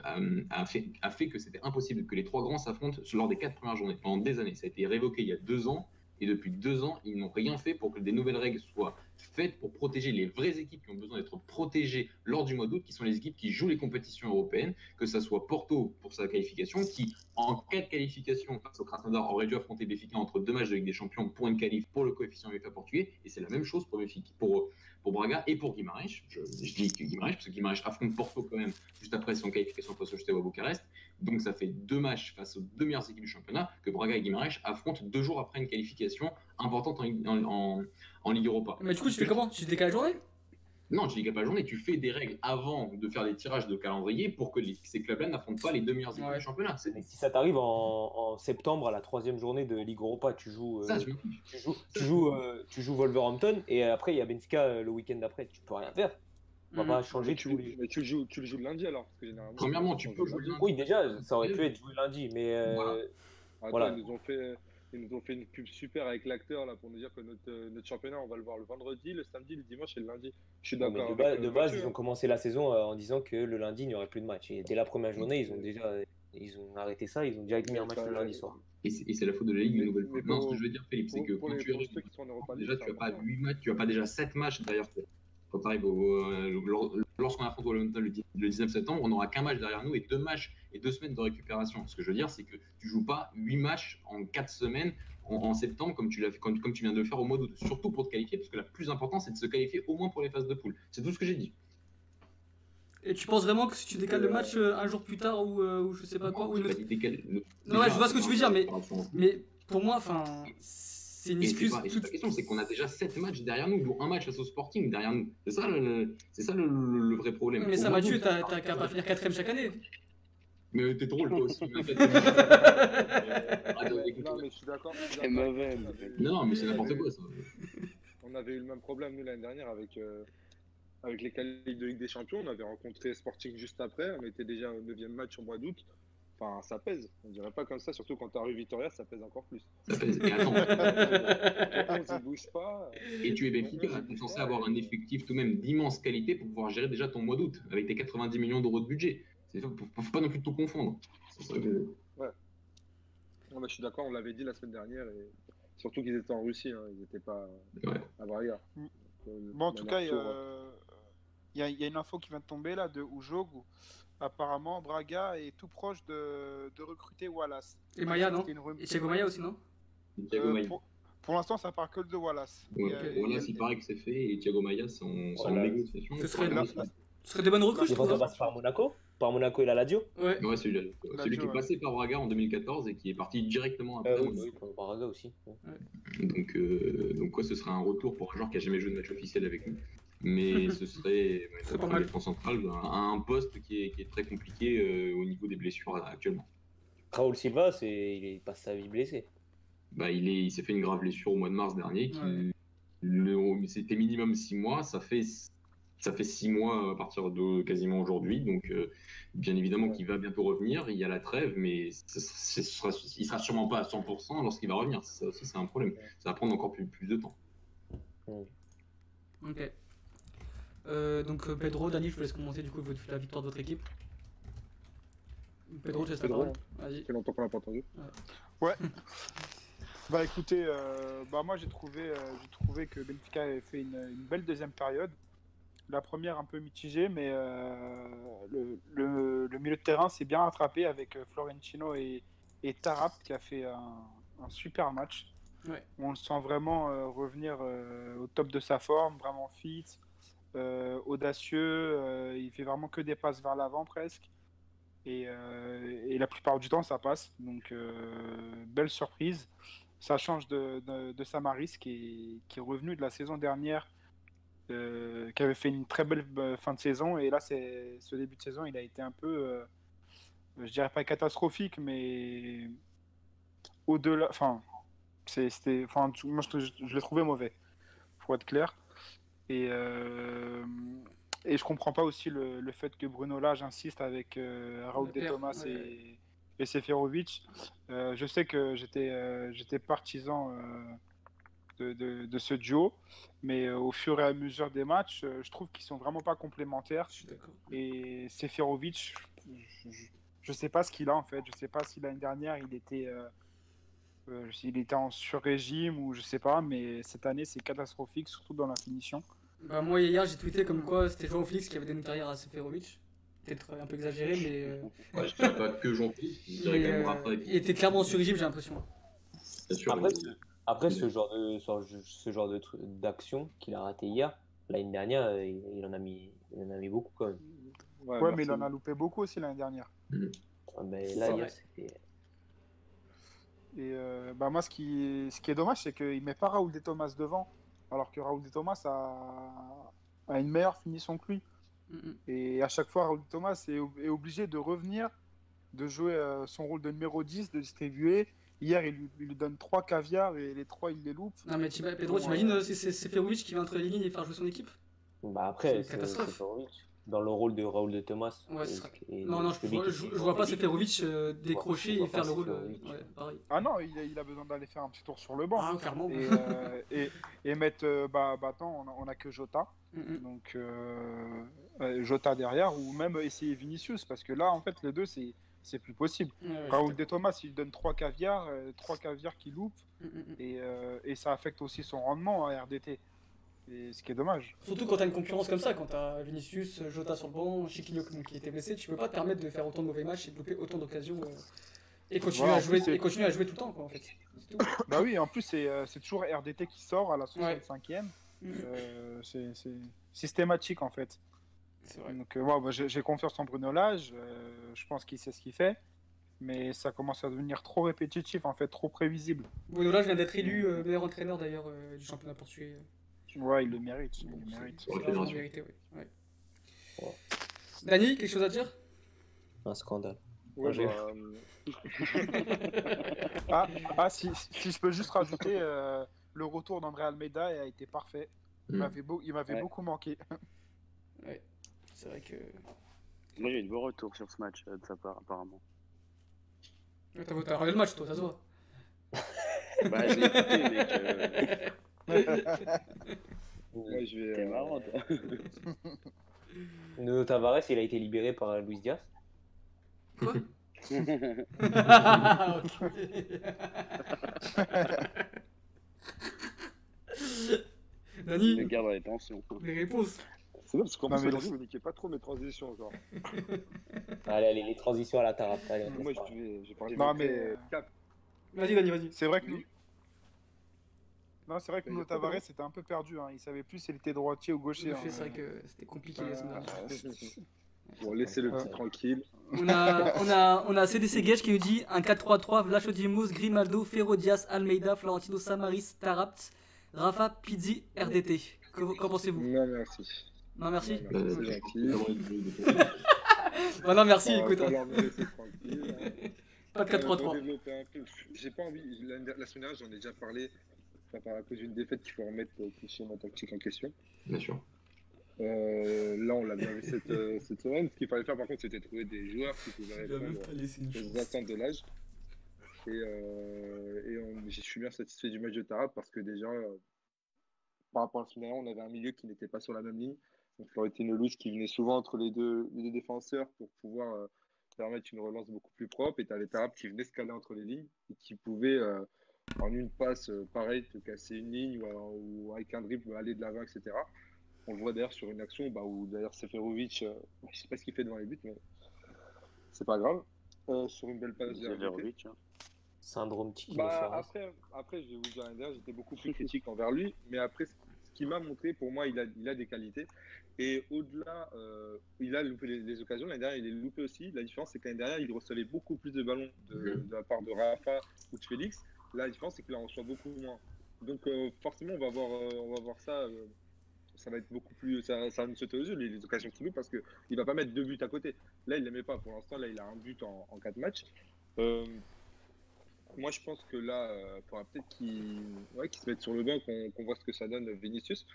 fait, a fait que c'était impossible que les trois grands s'affrontent lors des quatre premières journées. Pendant des années. Ça a été révoqué il y a deux ans. Et depuis deux ans, ils n'ont rien fait pour que des nouvelles règles soient faites pour protéger les vraies équipes qui ont besoin d'être protégées lors du mois d'août, qui sont les équipes qui jouent les compétitions européennes, que ce soit Porto pour sa qualification, qui en cas de qualification face au Krasnodar aurait dû affronter Béfica entre deux matchs de Ligue des Champions pour une qualif pour le coefficient UEFA portugais, et c'est la même chose pour pour pour Braga et pour Guimarães. Je, je dis que Guimarães, parce que Guimarães affronte Porto quand même juste après son qualification face au Steaua Bucarest. Donc ça fait deux matchs face aux deux meilleures équipes du championnat que Braga et Guimarães affrontent deux jours après une qualification importante en, en Ligue Europa. Mais du coup, tu fais comment Tu décales la journée? Non, tu décales pas la journée, tu fais des règles avant de faire des tirages de calendrier pour que les, ces clubs-là n'affrontent pas les deux meilleures équipes ouais. du championnat. Mais si ça t'arrive en, en, septembre à la troisième journée de Ligue Europa, tu joues, euh, ça, tu joues, tu joues, euh, tu joues Wolverhampton et après il y a Benfica euh, le week-end d'après, tu peux rien faire. On va mmh. pas changer. Tu, les... mais tu, le joues, tu le joues le lundi alors parce que généralement, Premièrement, tu peux jouer le lundi. Oui, déjà, ça aurait pu être joué lundi, mais. Euh, voilà. Attends, voilà. Ils nous ont fait ils nous ont fait une pub super avec l'acteur là pour nous dire que notre, euh, notre, championnat on va le voir le vendredi, le samedi, le dimanche et le lundi. Je suis d'accord. De, ba de base, ils ont commencé la saison euh, en disant que le lundi il n'y aurait plus de match. Et dès la première journée, ils ont déjà ils ont arrêté ça, ils ont direct mis un match le lundi soir. Et c'est la faute de la Ligue, la nouvelle. Non, ce que je veux dire, Philippe, c'est que quand tu es déjà, tu n'as pas 8 matchs, tu n'as pas déjà 7 matchs derrière toi. Quand tu arrives au, lorsqu'on affronte Wolverhampton le, le 19 septembre, on n'aura qu'un match derrière nous et deux matchs et deux semaines de récupération. Ce que je veux dire, c'est que tu joues pas 8 matchs en 4 semaines en, en septembre comme tu, l'as fait, comme, comme, tu viens de le faire au mois d'août, surtout pour te qualifier, parce que la plus importante, c'est de se qualifier au moins pour les phases de poule. C'est tout ce que j'ai dit. Et tu penses vraiment que si tu décales le match euh, un jour plus tard ou, euh, ou je sais pas quoi, ou une décalé. Le- Non, ouais, je vois ce que tu veux dire, mais-. Mais pour moi, enfin, c'est une excuse. c'est toute- question, c'est qu'on a déjà 7 matchs derrière nous, dont un match face au Sporting derrière nous. C'est ça le, le- c'est ça le, le- le vrai problème. Mais ça m'a tué, t'as qu'à pas finir quatrième chaque année. Mais t'es drôle toi aussi. Non, mais je suis d'accord. C'est mauvais. Non, mais c'est n'importe quoi ça. On avait eu le même problème nous l'année dernière avec, euh, avec les qualifs de Ligue des Champions. On avait rencontré Sporting juste après. On était déjà au 9 match au mois d'août. Enfin, ça pèse. On dirait pas comme ça, surtout quand t'as rue Victoria, ça pèse encore plus. Ça pèse. Et attends, On ne bouge pas. et tu es Benfica, tu es censé avoir un effectif tout de même d'immense qualité pour pouvoir gérer déjà ton mois d'août avec tes 90 millions d'euros de budget. C'est faut, faut pas non plus tout confondre. C'est ça que- Non, mais je suis d'accord, on l'avait dit la semaine dernière. Et... Surtout qu'ils étaient en Russie, hein, ils n'étaient pas Ouais. à Braga. Mm. Euh, Bon, en tout cas, il y, a- il y a- il y a une info qui vient de tomber là de Oujog. Apparemment, Braga est tout proche de, de recruter Wallace. Et Maya, non Et Thiago Maya aussi, non Thiago Euh, pour pour l'instant, ça part que de Wallace. Ouais, Il paraît que c'est fait et Thiago Maia, c'est en, Voilà. négociation. Ce serait là- Ce serait des bonnes recrues, je trouve. passer par Monaco Par Monaco, il a la Dio Ouais. Ouais, celui, celui qui ouais. est passé par Braga en 2014 et qui est parti directement après. euh, oui, pour Braga aussi. ouais. Donc, euh, donc quoi, ce serait un retour pour un joueur qui a jamais joué de match officiel avec nous. Mais ce serait mal. défense central, un, un poste qui est, qui est très compliqué euh, au niveau des blessures actuellement. Raoul Silva, c'est... il passe sa vie blessé. Bah, il est- il s'est fait une grave blessure au mois de mars dernier. qui- Ouais. le- C'était minimum 6 mois. Ça fait, ça fait 6 mois à partir de quasiment aujourd'hui. Donc, euh, bien évidemment qu'il va bientôt revenir. Il y a la trêve, mais ce sera, il sera sûrement pas à 100% lorsqu'il va revenir. Ça aussi, c'est un problème. Ça va prendre encore plus, plus de temps. Ok. Euh, donc euh, Pedro, Dani, je vous laisse commenter du coup votre- la victoire de votre équipe. Pedro, te laisse la parole. Vas-y. Fait longtemps qu'on l'a pas entendu. Bah écoutez, euh, bah moi j'ai trouvé, euh, j'ai trouvé que Benfica avait fait une, une belle deuxième période. La première un peu mitigée, mais euh, le, le- le milieu de terrain s'est bien rattrapé avec Florentino et, et Tarap qui a fait un, un super match. Ouais. On le sent vraiment euh, revenir euh, au top de sa forme, vraiment fit, euh, audacieux. euh, il fait vraiment que des passes vers l'avant presque. Et, euh, la plupart du temps, ça passe. Donc, euh, belle surprise. Ça change de, Samaris qui est, revenu de la saison dernière, euh, qui avait fait une très belle euh, fin de saison. Et là, ce début de saison, il a été un peu, euh, je dirais pas catastrophique, mais au-delà. Enfin, moi, je l'ai trouvé mauvais, pour être clair. Et, euh, et je comprends pas aussi le, le fait que Bruno Lage insiste avec euh, Raoul de Thomas ouais. et, et Seferovic. Euh, je sais que j'étais euh, j'étais partisan euh, de, de- de ce duo, mais au fur et à mesure des matchs, je trouve qu'ils sont vraiment pas complémentaires. Je suis d'accord. Et Seferovic, je, je, je sais pas ce qu'il a en fait. Je sais pas si l'année dernière il était, euh, il était en sur-régime ou je sais pas, mais cette année c'est catastrophique, surtout dans la finition. Bah, moi hier j'ai tweeté comme quoi c'était Joao Félix qui avait donné une carrière à Seferovic. Peut-être un peu exagéré, mais, euh, Ouais, je dirais pas que je dirais quand même euh, Rafa il était clairement en sur-régime, j'ai l'impression. Bien sûr, Après, mais- Après, ce genre de, ce genre de truc- d'action qu'il a raté hier, l'année dernière, euh, il, en a mis, il en a mis beaucoup quand même. Ouais, mais il en a loupé beaucoup aussi l'année dernière. Ah, Mais là, hier, c'était. Et euh, bah moi, ce qui, ce qui est dommage, c'est qu'il met pas Raoul de Thomas devant, alors que Raoul de Thomas a, a une meilleure finition que lui. Et à chaque fois, Raoul de Thomas est, ob- est obligé de revenir, de jouer euh, son rôle de numéro 10, de distribuer. Hier, il lui, il lui donne trois caviars et les trois, il les loupe. Non mais Pedro, t'imagines euh, c'est c'est Seferovic qui va entre les lignes et faire jouer son équipe? Bah C'est après, c'est catastrophe. Dans le rôle de Raoul de Thomas. Ouais, ce et- sera- et Non, non, je, vois, qui- je, je vois pas Seferovic euh, décrocher et faire le rôle. Ouais, pareil. Ah non, il a, il a besoin d'aller faire un petit tour sur le banc. Ah, clairement. Et, euh, et, et mettre, euh, bah, bah attends, on a, on a que Jota. Mm. Donc Jota derrière, ou même essayer Vinicius, parce que là, en fait, les deux, c'est c'est plus possible. Raoul de Thomas, il donne trois caviars, trois caviars qui loupent, Mm, et, euh, et ça affecte aussi son rendement à RDT. Ce qui est dommage. Surtout quand t'as une concurrence comme ça, quand t'as Vinicius, Jota sur le banc, Chiquinho qui était blessé, tu peux pas te permettre de faire autant de mauvais matchs et de louper autant d'occasions euh, et, continuer à jouer, plus, c'est- et continuer à jouer tout le temps, quoi, en fait. C'est tout. bah oui, en plus, c'est euh, toujours RDT qui sort à la Ouais. 65e. Mm. Euh, c'est systématique, en fait. Vrai. Donc, euh, ouais, bah, j'ai confiance en Bruno Lage. je pense qu'il sait ce qu'il fait. Mais ça commence à devenir trop répétitif, en fait, trop prévisible. Bruno Lage vient d'être élu euh, meilleur entraîneur d'ailleurs euh, du championnat portugais. Ouais, il le mérite. Il le mérite. Fédération. mérité, oui. Ouais. Ouais. Dani, quelque chose à dire? Un scandale. Ouais, j'ai- bah, euh, Ah, ah, si, si je peux juste rajouter, euh, le retour d'André Almeida a été parfait. Il Mm. m'avait beau- il m'avait Ouais. beaucoup manqué. C'est vrai que. Moi, j'ai eu de beaux retours sur ce match euh, de sa part, apparemment. Ouais, T'as regardé le match, toi, ça se voit. Bah, je l'ai écouté, mec. euh, moi, je vais. T'es euh, marrant, toi. Nuno Tavares, il a été libéré par Luis Diaz. Quoi? Dani, Le gars dans les tensions. les réponses. C'est bien parce qu'en plus, vous niquez pas trop mes transitions. Genre. Allez, allez, les transitions à la Tarap. Allez, Moi, parler Non, vite mais-. Vas-y, Dani, vas-y. C'est vrai que nous. Non, c'est vrai que Nuno Tavares raison. était un peu perdu. Hein. Il savait plus s'il était droitier ou gaucher. Hein. C'est vrai que c'était compliqué la semaine dernière. Bon, laissez le petit Ouais. tranquille. On a, on a, on a CDC Gage qui nous dit un 4-3-3, Vlachodimos, Grimaldo, Ferro Diaz, Almeida, Florentino Samaris, Tarapt, Rafa, Pizzi, RDT. Que- Qu'en pensez-vous? Non, merci. Non, merci. Non, c'est gentil. de- Bah non, merci, On va écoute. pas hein. Pas de Euh, pour 4-3-3. développer un peu, J'ai pas envie. La, la semaine dernière, j'en ai déjà parlé. Enfin, par à cause d'une défaite qu'il faut remettre euh, le schéma tactique en question. Bien sûr. Euh, là, on l'a bien vu cette, euh, cette semaine. Ce qu'il fallait faire, par contre, c'était trouver des joueurs qui pouvaient répondre aux attentes de l'âge. Et, euh, et on- je suis bien satisfait du match de Tarab parce que déjà, euh, par rapport à la semaine on avait un milieu qui n'était pas sur la même ligne. Donc, Florentino Luis qui venait souvent entre les deux, les deux défenseurs pour pouvoir euh, permettre une relance beaucoup plus propre. Et tu avais Tarab qui venait se caler entre les lignes et qui pouvait, euh, en une passe, euh, pareil, te casser une ligne ou, alors- ou avec un dribble aller de l'avant, etc. On le voit d'ailleurs sur une action bah, où d'ailleurs Seferovic, euh, je sais pas ce qu'il fait devant les buts, mais c'est pas grave. Euh, sur une belle passe. Severovic, hein. Syndrome Tiki Bah, après, après, je vais vous dire l'année dernière, j'étais beaucoup plus critique envers lui, mais après, ce qu'il m'a montré, pour moi, il a, il a des qualités. Et au-delà, euh, il a loupé les, les occasions. L'année dernière, il est loupé aussi. La différence, c'est que l'année dernière, il recevait beaucoup plus de ballons de, Mhm. de la part de Rafa ou de Félix. La différence, c'est qu'il en reçoit beaucoup moins. Donc, euh, forcément, on va voir, euh, on va voir ça. euh, ça va être beaucoup plus. Ça, ça va nous sauter aux yeux, les, occasions qu'il loupe, parce qu'il ne va pas mettre deux buts à côté. Là, il ne les met pas. Pour l'instant, là, il a un but en, quatre matchs. Moi, je pense que là, il faudra peut-être qu'il se mette sur le banc, qu'on voit ce que ça donne Vinicius.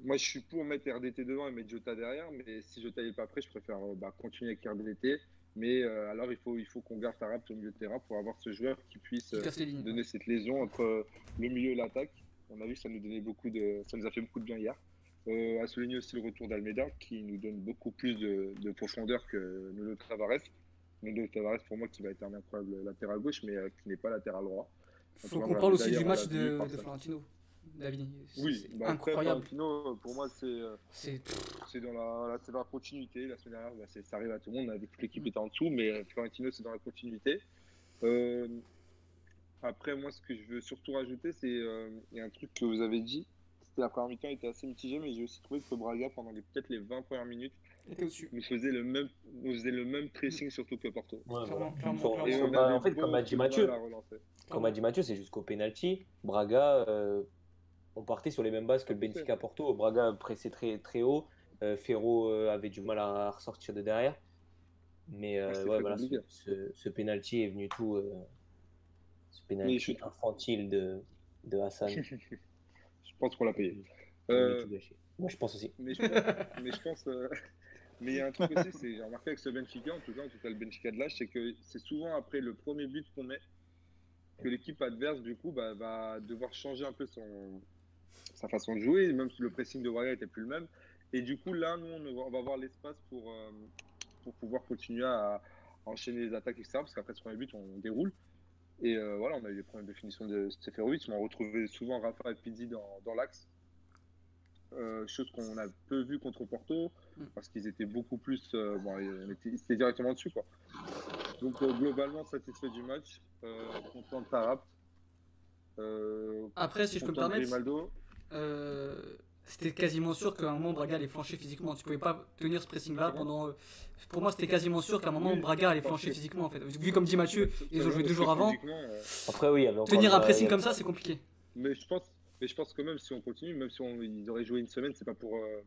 Moi, je suis pour mettre RDT devant et mettre Jota derrière, mais si Jota n'est pas prêt, je préfère bah, continuer avec RDT. Mais euh, alors, il faut, il faut qu'on garde Tarap au milieu de terrain pour avoir ce joueur qui puisse euh, donner cette liaison entre euh, le milieu et l'attaque. On a vu que ça nous donnait beaucoup de, ça nous a fait beaucoup de bien hier. Euh, à souligner aussi le retour d'Almeida qui nous donne beaucoup plus de, de profondeur que Nuno Tavares. Nuno Tavares pour moi qui va être un incroyable latéral gauche mais qui n'est pas latéral droit. Faut Enfin, qu'on parle aussi du match de. Florentino. David, Oui, bah après, incroyable. Florentino, pour moi c'est euh, C'est dans la, la- c'est dans la continuité. La semaine dernière, bah, ça arrive à tout le monde. On a vu que toute l'équipe était en dessous, mais euh, Florentino, c'est dans la continuité. Euh, après, moi, ce que je veux surtout rajouter, c'est euh, un truc que vous avez dit. C'était la première mi-temps était assez mitigée, mais j'ai aussi trouvé que Braga, pendant peut-être les 20 premières minutes, nous faisait le même, nous faisait le même pressing surtout que Porto. Ouais, Clairement, voilà. clairement, Sur- clairement. Et sur- on bah, en fait, comme a dit Mathieu, comme a dit Mathieu, c'est jusqu'au penalty. Braga, euh, on partait sur les mêmes bases que le. Benfica Porto. Braga pressait très, très haut. Euh, Ferro euh, avait du mal à ressortir de derrière. Mais euh, Ouais, voilà, compliqué. ce, ce, ce penalty est venu tout. euh, ce penalty infantile de, de Hassan. Je pense qu'on l'a payé. Euh. Moi, je pense aussi. Mais je, mais je pense. mais il y a un truc aussi, c'est j'ai remarqué avec ce Benfica, en tout cas, en tout cas le Benfica de l'âge, c'est que c'est souvent après le premier but qu'on met que l'équipe adverse, du coup, bah, va devoir changer un peu son, sa façon de jouer, même si le pressing de Braga était plus le même. Et du coup, là, nous, on va- avoir l'espace pour, euh, pour pouvoir continuer à enchaîner les attaques, etc. Parce qu'après ce premier but, on déroule. Et euh, voilà, on a eu des problèmes de finition de Seferovic, on retrouvait souvent Rafa et Pizzi dans, dans l'axe. Euh, chose qu'on a peu vu contre Porto, Mm. parce qu'ils étaient beaucoup plus. bon, ils étaient directement dessus, quoi. Donc, globalement, satisfait du match. Content de Tarap. Euh, Après, si je peux me permettre, euh, c'était quasiment sûr qu'à un moment Braga allait flancher physiquement. Tu pouvais pas tenir ce pressing-là pendant. euh, Pour moi, c'était quasiment sûr qu'à un moment Braga allait flancher physiquement en fait. Vu comme dit Mathieu, ils ont joué deux jours avant. Euh, Après, oui. Tenir un pressing comme ça, c'est compliqué. Mais je pense, mais je pense que même si on continue, même si on, ils auraient joué une semaine, c'est pas pour euh,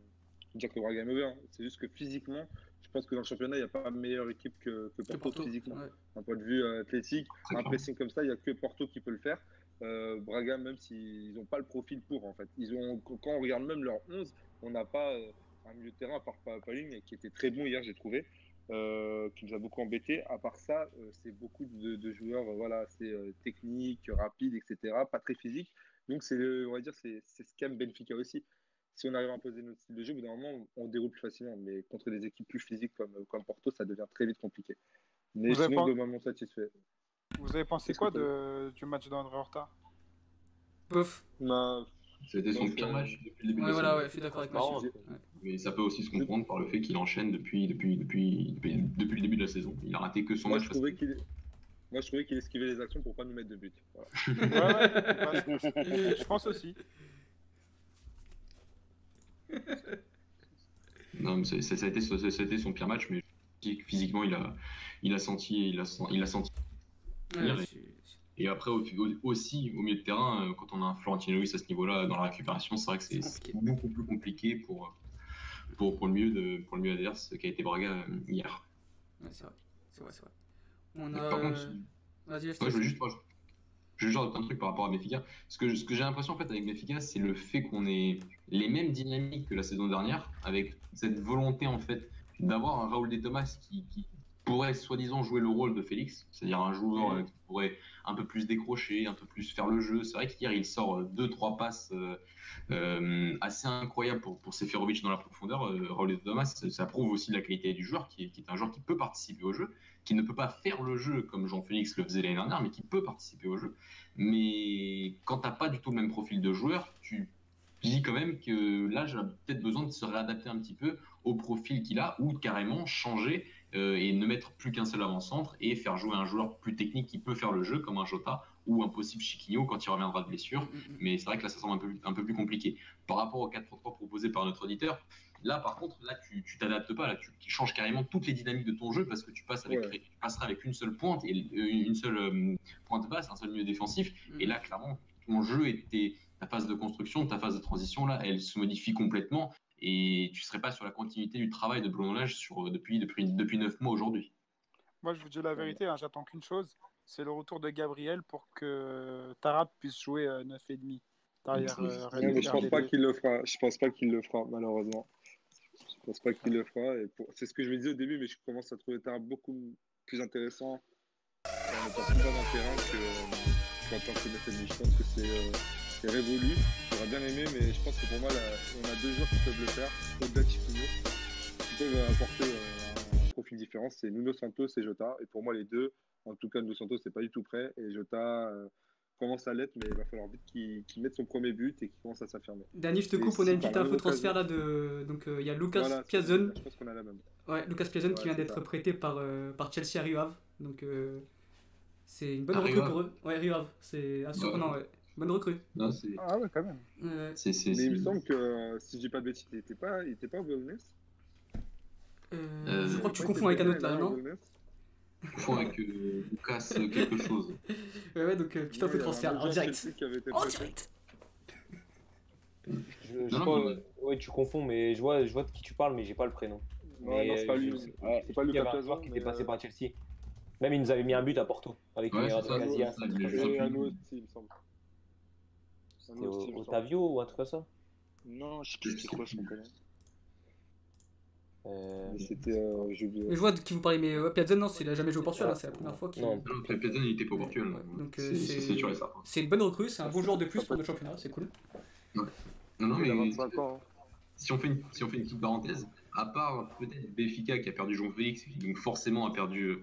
dire que Braga est mauvais. hein. C'est juste que physiquement, je pense que dans le championnat, il n'y a pas meilleure équipe que, que Que Porto, physiquement. Ouais. D'un point de vue euh, athlétique, un pressing comme ça, il n'y a que Porto qui peut le faire. Euh, Braga, même s'ils n'ont pas le profil pour, en fait. Ils ont, quand on regarde même leur 11, on n'a pas euh, un milieu de terrain, à part Pa- Paling, qui était très bon hier, j'ai trouvé, euh, qui nous a beaucoup embêté. À part ça, c'est beaucoup de, de joueurs, voilà, c'est technique, rapide, etc., pas très physique. Donc, c'est, on va dire, c'est c'est ce qu'aime Benfica aussi. Si on arrive à imposer notre style de jeu, au bout d'un moment, on déroule plus facilement. Mais contre des équipes plus physiques comme, comme Porto, ça devient très vite compliqué. Mais Vous sinon, pas- globalement satisfait. Vous avez pensé quoi de, du match d'André Horta Pouf. Ma- C'était son pire match depuis le début de Ouais, voilà, saison. ouais, je suis d'accord avec Marrant, Mathieu. j'ai- Ouais. Mais ça peut aussi se comprendre par le fait qu'il enchaîne depuis, depuis, depuis, depuis, depuis le début de la saison. Il a raté que son Moi, match. je face- trouvais qu'il Moi, je trouvais qu'il esquivait les actions pour pas nous mettre de but. Voilà. Ouais, ouais, bah, je pense aussi. Non, mais c'est- c'est- ça, a été, ça a été son pire match, mais je dis que physiquement, il a, il a senti, il a, il a senti. Ouais, Et après, au- au- aussi, au milieu de terrain, euh, quand on a un Florentino Luis à ce niveau-là dans la récupération, c'est vrai que c'est beaucoup plus compliqué pour, pour, pour, le milieu de, pour le milieu adverse qui a été Braga euh, hier. ouais, c'est vrai. C'est vrai, c'est vrai. On a. Par contre, euh, Vas-y, je te Ouais, je veux juste, je veux juste un truc par rapport à Benfica. Ce que, ce que j'ai l'impression en fait avec Benfica, c'est le fait qu'on ait les mêmes dynamiques que la saison dernière, avec cette volonté en fait d'avoir un Raoul de Thomas qui, qui pourrait soi-disant jouer le rôle de Félix, c'est-à-dire un joueur euh, qui pourrait un peu plus décrocher, un peu plus faire le jeu. C'est vrai qu'hier il sort euh, deux trois passes euh, assez incroyables pour, pour Seferovic dans la profondeur. De Thomas, ça, prouve aussi la qualité du joueur, qui est, qui est un joueur qui peut participer au jeu qui ne peut pas faire le jeu comme Jean-Félix le faisait l'année dernière, mais qui peut participer au jeu. Mais quand tu n'as pas du tout le même profil de joueur, tu dis quand même que là, j'ai peut-être besoin de se réadapter un petit peu au profil qu'il a ou de carrément changer euh, et ne mettre plus qu'un seul avant-centre et faire jouer un joueur plus technique qui peut faire le jeu, comme un Jota ou un possible Chiquinho quand il reviendra de blessure. Mm, mm. Mais c'est vrai que là, ça semble un peu, un peu plus compliqué. Par rapport au 4-3-3 proposé par notre auditeur, là, par contre, là, tu t'adaptes pas. Là, tu, changes carrément toutes les dynamiques de ton jeu parce que tu, passes avec, Ouais. tu passeras avec une seule pointe et euh, une seule euh, pointe basse, un seul milieu défensif. Mm. Et là, clairement, ton jeu et tes- ta phase de construction, ta phase de transition, là, elle se modifie complètement. Et tu serais pas sur la continuité du travail de Bruno Lage sur, depuis, depuis, depuis 9 mois aujourd'hui. Moi, je vous dis la vérité, hein, j'attends qu'une chose, c'est le retour de Gabriel pour que Tarat puisse jouer euh, 9,5 derrière Oui, euh, mais je pense pas qu'il le fera. Je pense pas qu'il le fera, malheureusement. Je pense pas qu'il le fera. Et pour- C'est ce que je me disais au début, mais je commence à trouver Tara beaucoup plus intéressant en terrain que, euh, qu'en tant que. Je pense que c'est euh, c'est révolu. J'aurais bien aimé, mais je pense que pour moi, là, on a deux joueurs qui peuvent le faire, au-delà de Chiquinho, qui peuvent apporter euh, un profil différent. C'est Nuno Santos et Jota. Et pour moi, les deux, en tout cas, Nuno Santos, c'est pas du tout prêt. Et Jota euh, commence à l'être, mais il va falloir vite qu'il mette son premier but et qu'il commence à s'affirmer. Dani, je te coupe, on a une petite info transfert là de. Donc euh, il y a Lucas Voilà, Piazon, Je pense qu'on a la même. ouais, Lucas Piazon qui vient d'être prêté par, euh, par Chelsea à Rio Ave. Donc euh, c'est une bonne recrue pour eux. Ouais, Rio Ave, c'est assez surprenant, ouais. Bonne recrue. Non, c'est. Ah ouais, quand même. Ouais. c'est- c'est- Mais il me semble que, euh, si je dis pas de bêtises, il était pas, il était pas au Wellness Euh, Euh, je crois que tu confonds il avec un autre là, non font avec euh, Lucas euh, quelque chose. Ouais, ouais, donc euh, petite Ouais, il un transfert en direct. Chelsea qui avait été En direct Je, je Non, crois- mais- ouais, tu confonds, mais je vois, je vois de qui tu parles, mais j'ai pas le prénom. Ouais, Mais, non, c'est pas lui. Ouais. C'est pas Il y Lucas avait un Piazon, joueur qui était passé par Chelsea. Même il nous avait mis un but à Porto avec Ouais, une erreur c'est de Casillas. plus. un autre, il me semble. Un C'était. Otavio ou un truc comme ça Non, je sais plus c'était quoi son prénom. Euh, Mais C'était. euh. Mais je vois de qui vous parlez, mais ouais, Piazon, non, c'est- il a jamais joué au Portugal, hein, c'est la première fois qu'il. Non. Non, Piazon, il était pas au Portugal. Ouais, donc, euh, C'est- c'est c'est- c'est. C'est une bonne recrue, c'est un bon joueur de plus pour le championnat, c'est cool. Non, non, mais 25 ans. hein. si on fait une, si on fait une petite parenthèse, à part peut-être Benfica qui a perdu Jean Félix, qui donc forcément a perdu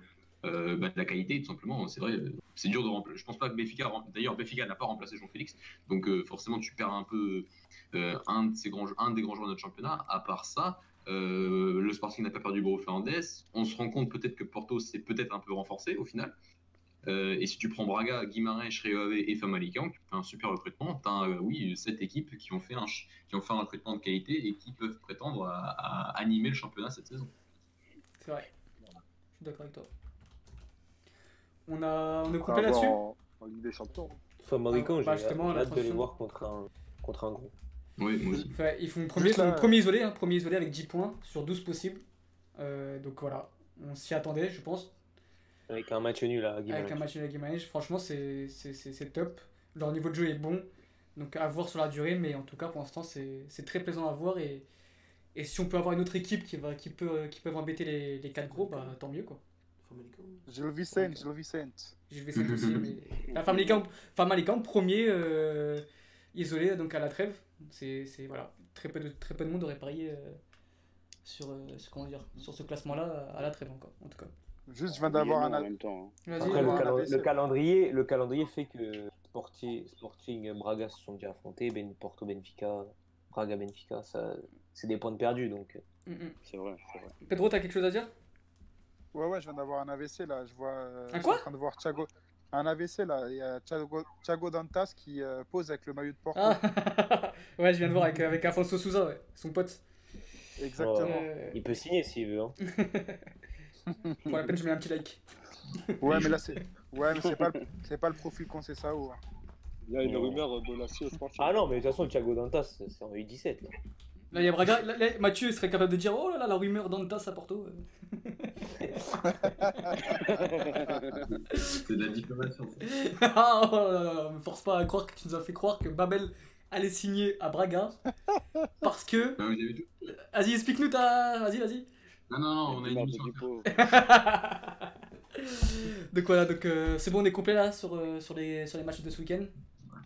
euh, bah, de la qualité, tout simplement, c'est vrai, euh, c'est dur de remplacer. Je pense pas que Benfica, rem- d'ailleurs, Benfica n'a pas remplacé Jean Félix, donc euh, forcément tu perds un peu euh, un, des grands joueurs de notre championnat. À part ça, euh, le Sporting n'a pas perdu Bruno Fernandes. On se rend compte peut-être que Porto s'est peut-être un peu renforcé au final. Et si tu prends Braga, Guimarães, Réové et Famalicão, tu fais un super recrutement. Tu as, oui, sept équipes qui ont, fait un, qui ont fait un recrutement de qualité et qui peuvent prétendre à animer le championnat cette saison. C'est vrai. Je suis d'accord avec toi. On, a... on est coupé voir là-dessus en, en Ligue des Champions. Ah, Famalicão, bah, j'ai hâte de les voir contre un, contre un gros. Oui, moi aussi. Ils font premier, là- premier isolé, hein, premier isolé avec 10 points sur 12 possibles. Euh, donc voilà, on s'y attendait, je pense. Avec un match nul à Avec Guimarães. un match à Guimarães, franchement, c'est c'est- c'est- c'est top. Leur niveau de jeu est bon, donc à voir sur la durée, mais en tout cas, pour l'instant, c'est c'est très plaisant à voir. Et, et si on peut avoir une autre équipe qui, va, qui, peut, qui peuvent embêter les, les 4 gros, bah, tant mieux quoi. Gilles Vicente, Gilles Vicente. J'ai vais aussi, mais. La Famalicão, Famalicão, premier euh, isolé donc à la trêve. C'est voilà, très peu, de, très peu de monde aurait parié euh, sur, euh, ce- comment dire, sur ce classement-là à la trêve encore, en tout cas. Juste, je viens d'avoir un. en même temps. hein. Après, le, calendrier, le calendrier fait que Sporting, Sporting Braga se sont déjà affrontés, ben, Porto Benfica, Braga Benfica, ça, c'est des points de perdus. Donc, mm, mm. C'est vrai, c'est vrai. Pedro, t'as quelque chose à dire? Ouais, ouais, je viens d'avoir un AVC là. Je vois. euh, Un je suis quoi en train de voir Thiago. Un AVC là. Il y a Thiago, Thiago Dantas qui euh, pose avec le maillot de Porto. Ah Ouais, je viens de voir avec, avec Afonso Souza, ouais, son pote. Exactement. Euh, il peut signer s'il veut. hein. pour la peine, je mets un petit like. Ouais, mais là c'est. Ouais, mais c'est pas, le- c'est pas le profil qu'on sait ça où. hein. Il y a une rumeur euh, Bolasie, je pense. Ah non, mais de toute façon, Thiago Dantas, c'est en U17. Là. Là, il y a Braga. là, là, Mathieu serait capable de dire Oh là là, la rumeur d'Antas à Porto. C'est de la diplomatie. en fait. Ah, oh là là là, me force pas à croire que tu nous as fait croire que Babel allait signer à Braga. Parce que. Ah, vous avez vu Vas-y, explique-nous ta. Vas-y, vas-y. Non, non, non, on a une émission. donc voilà, donc euh, c'est bon, on est complet là sur, euh, sur, les, sur les matchs de ce week-end.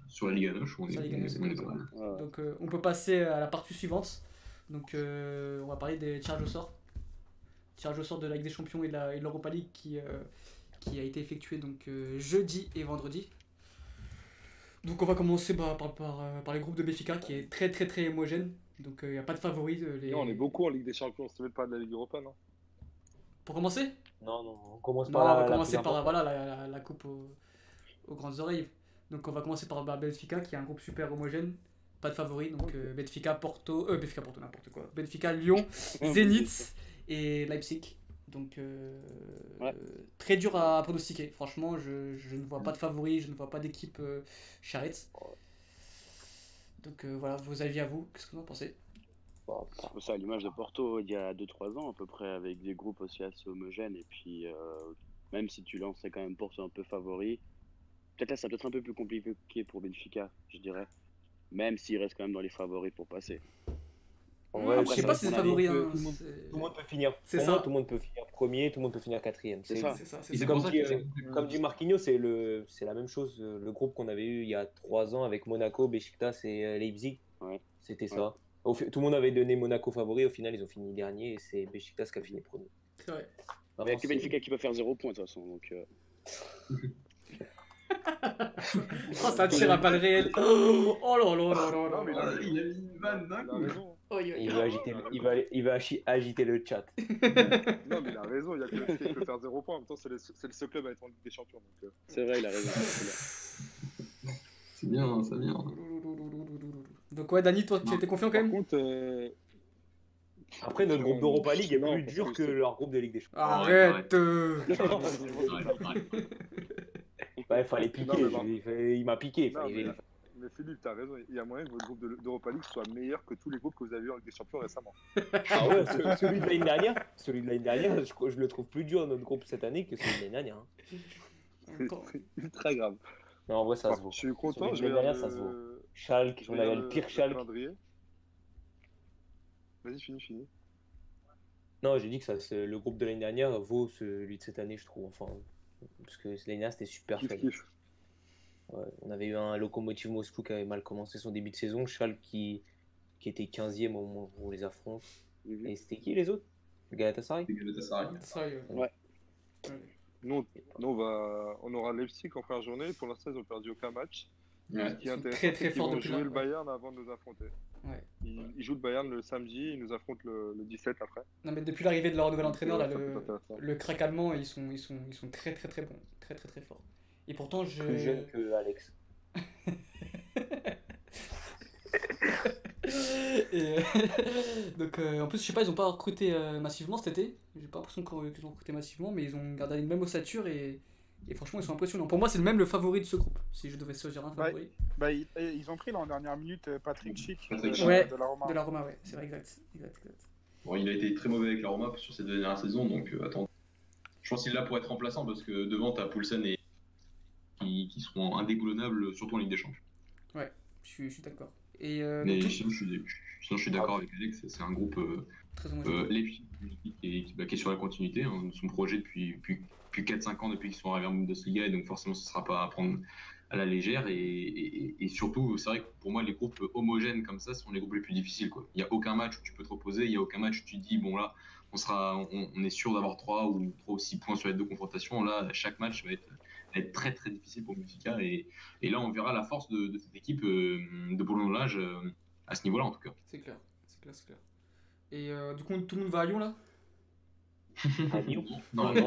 Sur la Ligue 1, on est, Sur la Ligue 1, c'est on est bon. pas mal. Ouais. Donc euh, on peut passer à la partie suivante. Donc euh, on va parler des tirages au sort. Tirage au sort de la Ligue des Champions et de la- l'Europa League qui, euh, qui a été effectué donc euh, jeudi et vendredi. Donc on va commencer bah, par, par, euh, par les groupes de Béfica qui est très très très homogène. Donc il n'y a pas de favoris. les... Non, on est beaucoup en Ligue des Champions, c'est même pas de la Ligue européenne. Hein. Pour commencer? Non, non, on commence Non, par on la, va la commencer plus par importante. voilà, la, la- la coupe aux, aux grandes oreilles. Donc on va commencer par bah, Benfica qui est un groupe super homogène. Pas de favoris, donc euh, Benfica, Porto, euh, Benfica, Porto, n'importe quoi. Benfica, Lyon, Zénith et Leipzig. Donc euh, Ouais. très dur à pronostiquer. Franchement, je, je ne vois pas de favoris, je ne vois pas d'équipe euh, charrette. Donc euh, voilà, vos avis à vous, qu'est-ce que vous en pensez? C'est ça, à l'image de Porto il y a 2-3 ans à peu près, avec des groupes aussi assez homogènes. Et puis, euh, même si tu lançais quand même Porto un peu favori, peut-être là, ça peut être un peu plus compliqué pour Benfica, je dirais. Même s'il reste quand même dans les favoris pour passer. En Ouais, vrai, après, je sais pas si c'est favori. hein, Tout le monde- peut finir. C'est ça. moi, tout le monde peut finir premier, tout le monde peut finir quatrième. C'est ça. C'est comme euh. Comme dit Marquinhos, c'est le, c'est la même chose. euh, Le groupe qu'on avait eu il y a trois ans avec Monaco, Besiktas et euh, Leipzig, Ouais. c'était ça. Tout le monde avait donné Monaco favori. Au final, ils ont fini dernier et c'est Besiktas qui a fini premier. C'est vrai. Il n'y a que Benfica qui peut faire 0 points de toute façon. Donc, euh, Oh, ça tire à balles réelles. Oh, oh là là là là là. Il a mis une vanne d'un coup. Oh, yo, Il veut agiter, le- il va, il va agiter le chat. Non, mais il a raison, il y a que le qui peut faire 0 points. En même temps, c'est le, c'est le seul club à être en Ligue des Champions. Euh, c'est vrai, il a raison. c'est bien. C'est bien, c'est bien. Donc ouais, Dani, toi, tu étais confiant quand Par même contre, euh, Après, notre groupe d'Europa League est Non, plus dur que leur groupe de Ligue des Champions. Arrête euh. Il fallait piquer. Non, mais bon. je- il, fallait- il m'a piqué. Mais- Philippe, t'as raison. Il y a moyen que votre groupe de- d'Europa League soit meilleur que tous les groupes que vous avez eu en Ligue des Champions récemment. Ah ouais, ce- celui de l'année dernière, celui de l'année dernière, je, je le trouve plus dur notre groupe cette année que celui de l'année dernière. hein. C'est ultra grave. Non, en vrai, ça se vaut. je suis content. Celui Je de l'année dernière, ça se vaut. Schalke, on avait le pire Schalke. Vas-y, finis, finis. Non, j'ai dit que ça, le groupe de l'année dernière vaut celui de cette année, je trouve. Enfin, parce que l'année dernière, c'était super Kiff, fun. kiff. Ouais, on avait eu un Lokomotiv Moscou qui avait mal commencé son début de saison, Schalke qui, qui était 15e au moment où on les affronte. Mhm. Et c'était qui les autres? Galatasaray? Galatasaray. Sérieux. Ouais. Nous, on- nous, on, va, on aura Leipzig en première journée. Pour l'instant, ils ont perdu aucun match. Ouais. Ce qui est intéressant, très, très c'est qu'ils forts vont jouer là, le ouais. Bayern avant de nous affronter. Ouais. Ils, ils jouent le Bayern le samedi, ils nous affrontent le, le 17 après. Non, mais depuis l'arrivée de leur nouvel entraîneur, là, le, le crack allemand, ils sont, ils, sont, ils sont très très très bons. Très très très forts. Et pourtant, je. Plus jeune que Alex. Et, euh, donc, euh, en plus, je sais pas, ils ont pas recruté euh, massivement cet été. J'ai pas l'impression qu'ils ont recruté massivement, mais ils ont gardé une même ossature et, et franchement, ils sont impressionnants. Pour moi, c'est le même le favori de ce groupe. Si je devais choisir un favori. Bah, ils, ils ont pris là en dernière minute euh, Patrick Schick de. Ouais, de la Roma. De la Roma, ouais, c'est vrai, exact. exact, exact. Bon, il a été très mauvais avec la Roma sur ces deux dernières saisons, donc euh, attends. Je pense qu'il est là pour être remplaçant parce que devant, t'as Poulsen et qui, qui seront indéboulonnables, surtout en Ligue des Champions. Je suis, je suis d'accord. Et euh, Mais sinon, je suis, sinon, je suis d'accord avec Alex, c'est- un groupe euh, très euh, qui bah, qui est sur la continuité, hein, son projet depuis, depuis, depuis 4-5 ans depuis qu'ils sont arrivés en Bundesliga, et donc forcément, ce ne sera pas à prendre à la légère. Et, et- et surtout, c'est vrai que pour moi, les groupes homogènes comme ça sont les groupes les plus difficiles. quoi. Il n'y a aucun match où tu peux te reposer, il n'y a aucun match où tu te dis, bon là, on, sera, on, on est sûr d'avoir 3 ou 3 ou 6 points sur les deux confrontations. Là, chaque match va être, va être très très difficile pour Benfica. Et, et là, on verra la force de, de cette équipe euh, de boulonnage euh, à ce niveau-là, en tout cas. C'est clair, c'est clair, c'est clair. Et euh, du coup, tout le monde va à Lyon là? À Lyon Non, Non,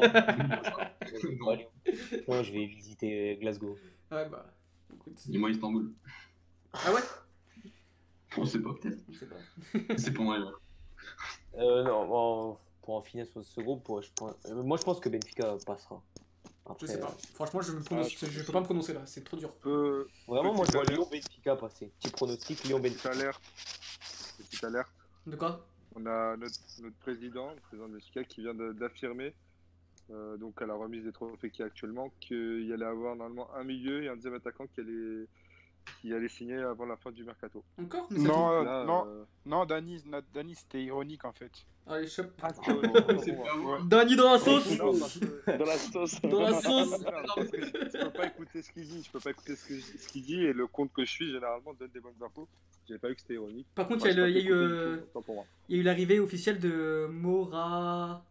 non. Non, je vais visiter Glasgow. Ouais, bah. Écoute. Dis-moi Istanbul. Ah ouais? On sait pas, peut-être. Je sais pas. C'est pour moi. Euh, non, bon, pour en finir sur ce groupe, moi je pense, moi, je pense que Benfica passera. Je sais pas. euh, Franchement, je, me prononce- je peux pas me prononcer là, c'est trop dur. Vraiment, moi je vois Lyon-Benfica passer. Petit pronostic, petite Lyon-Benfica. alerte. Petite alerte. De quoi? On a notre, notre président, le président de Benfica, qui vient d'affirmer, euh, donc à la remise des trophées qui est actuellement, qu'il y allait avoir normalement un milieu et un deuxième attaquant qui allait, qui allait signer avant la fin du mercato. Encore Mais ça Non, euh, Là, non, euh, non, Dani, na- Dani, c'était ironique en fait. Allez, chop. Ah, bon, moi. Dani dans la sauce Non, Dans la sauce. Dans la sauce je peux pas écouter ce qu'il dit, je peux pas écouter ce qu'il dit et le compte que je suis généralement donne des bonnes infos. J'avais pas vu que c'était ironique. Par contre, il y a, y eu, euh, y a l'arrivée officielle de Mora.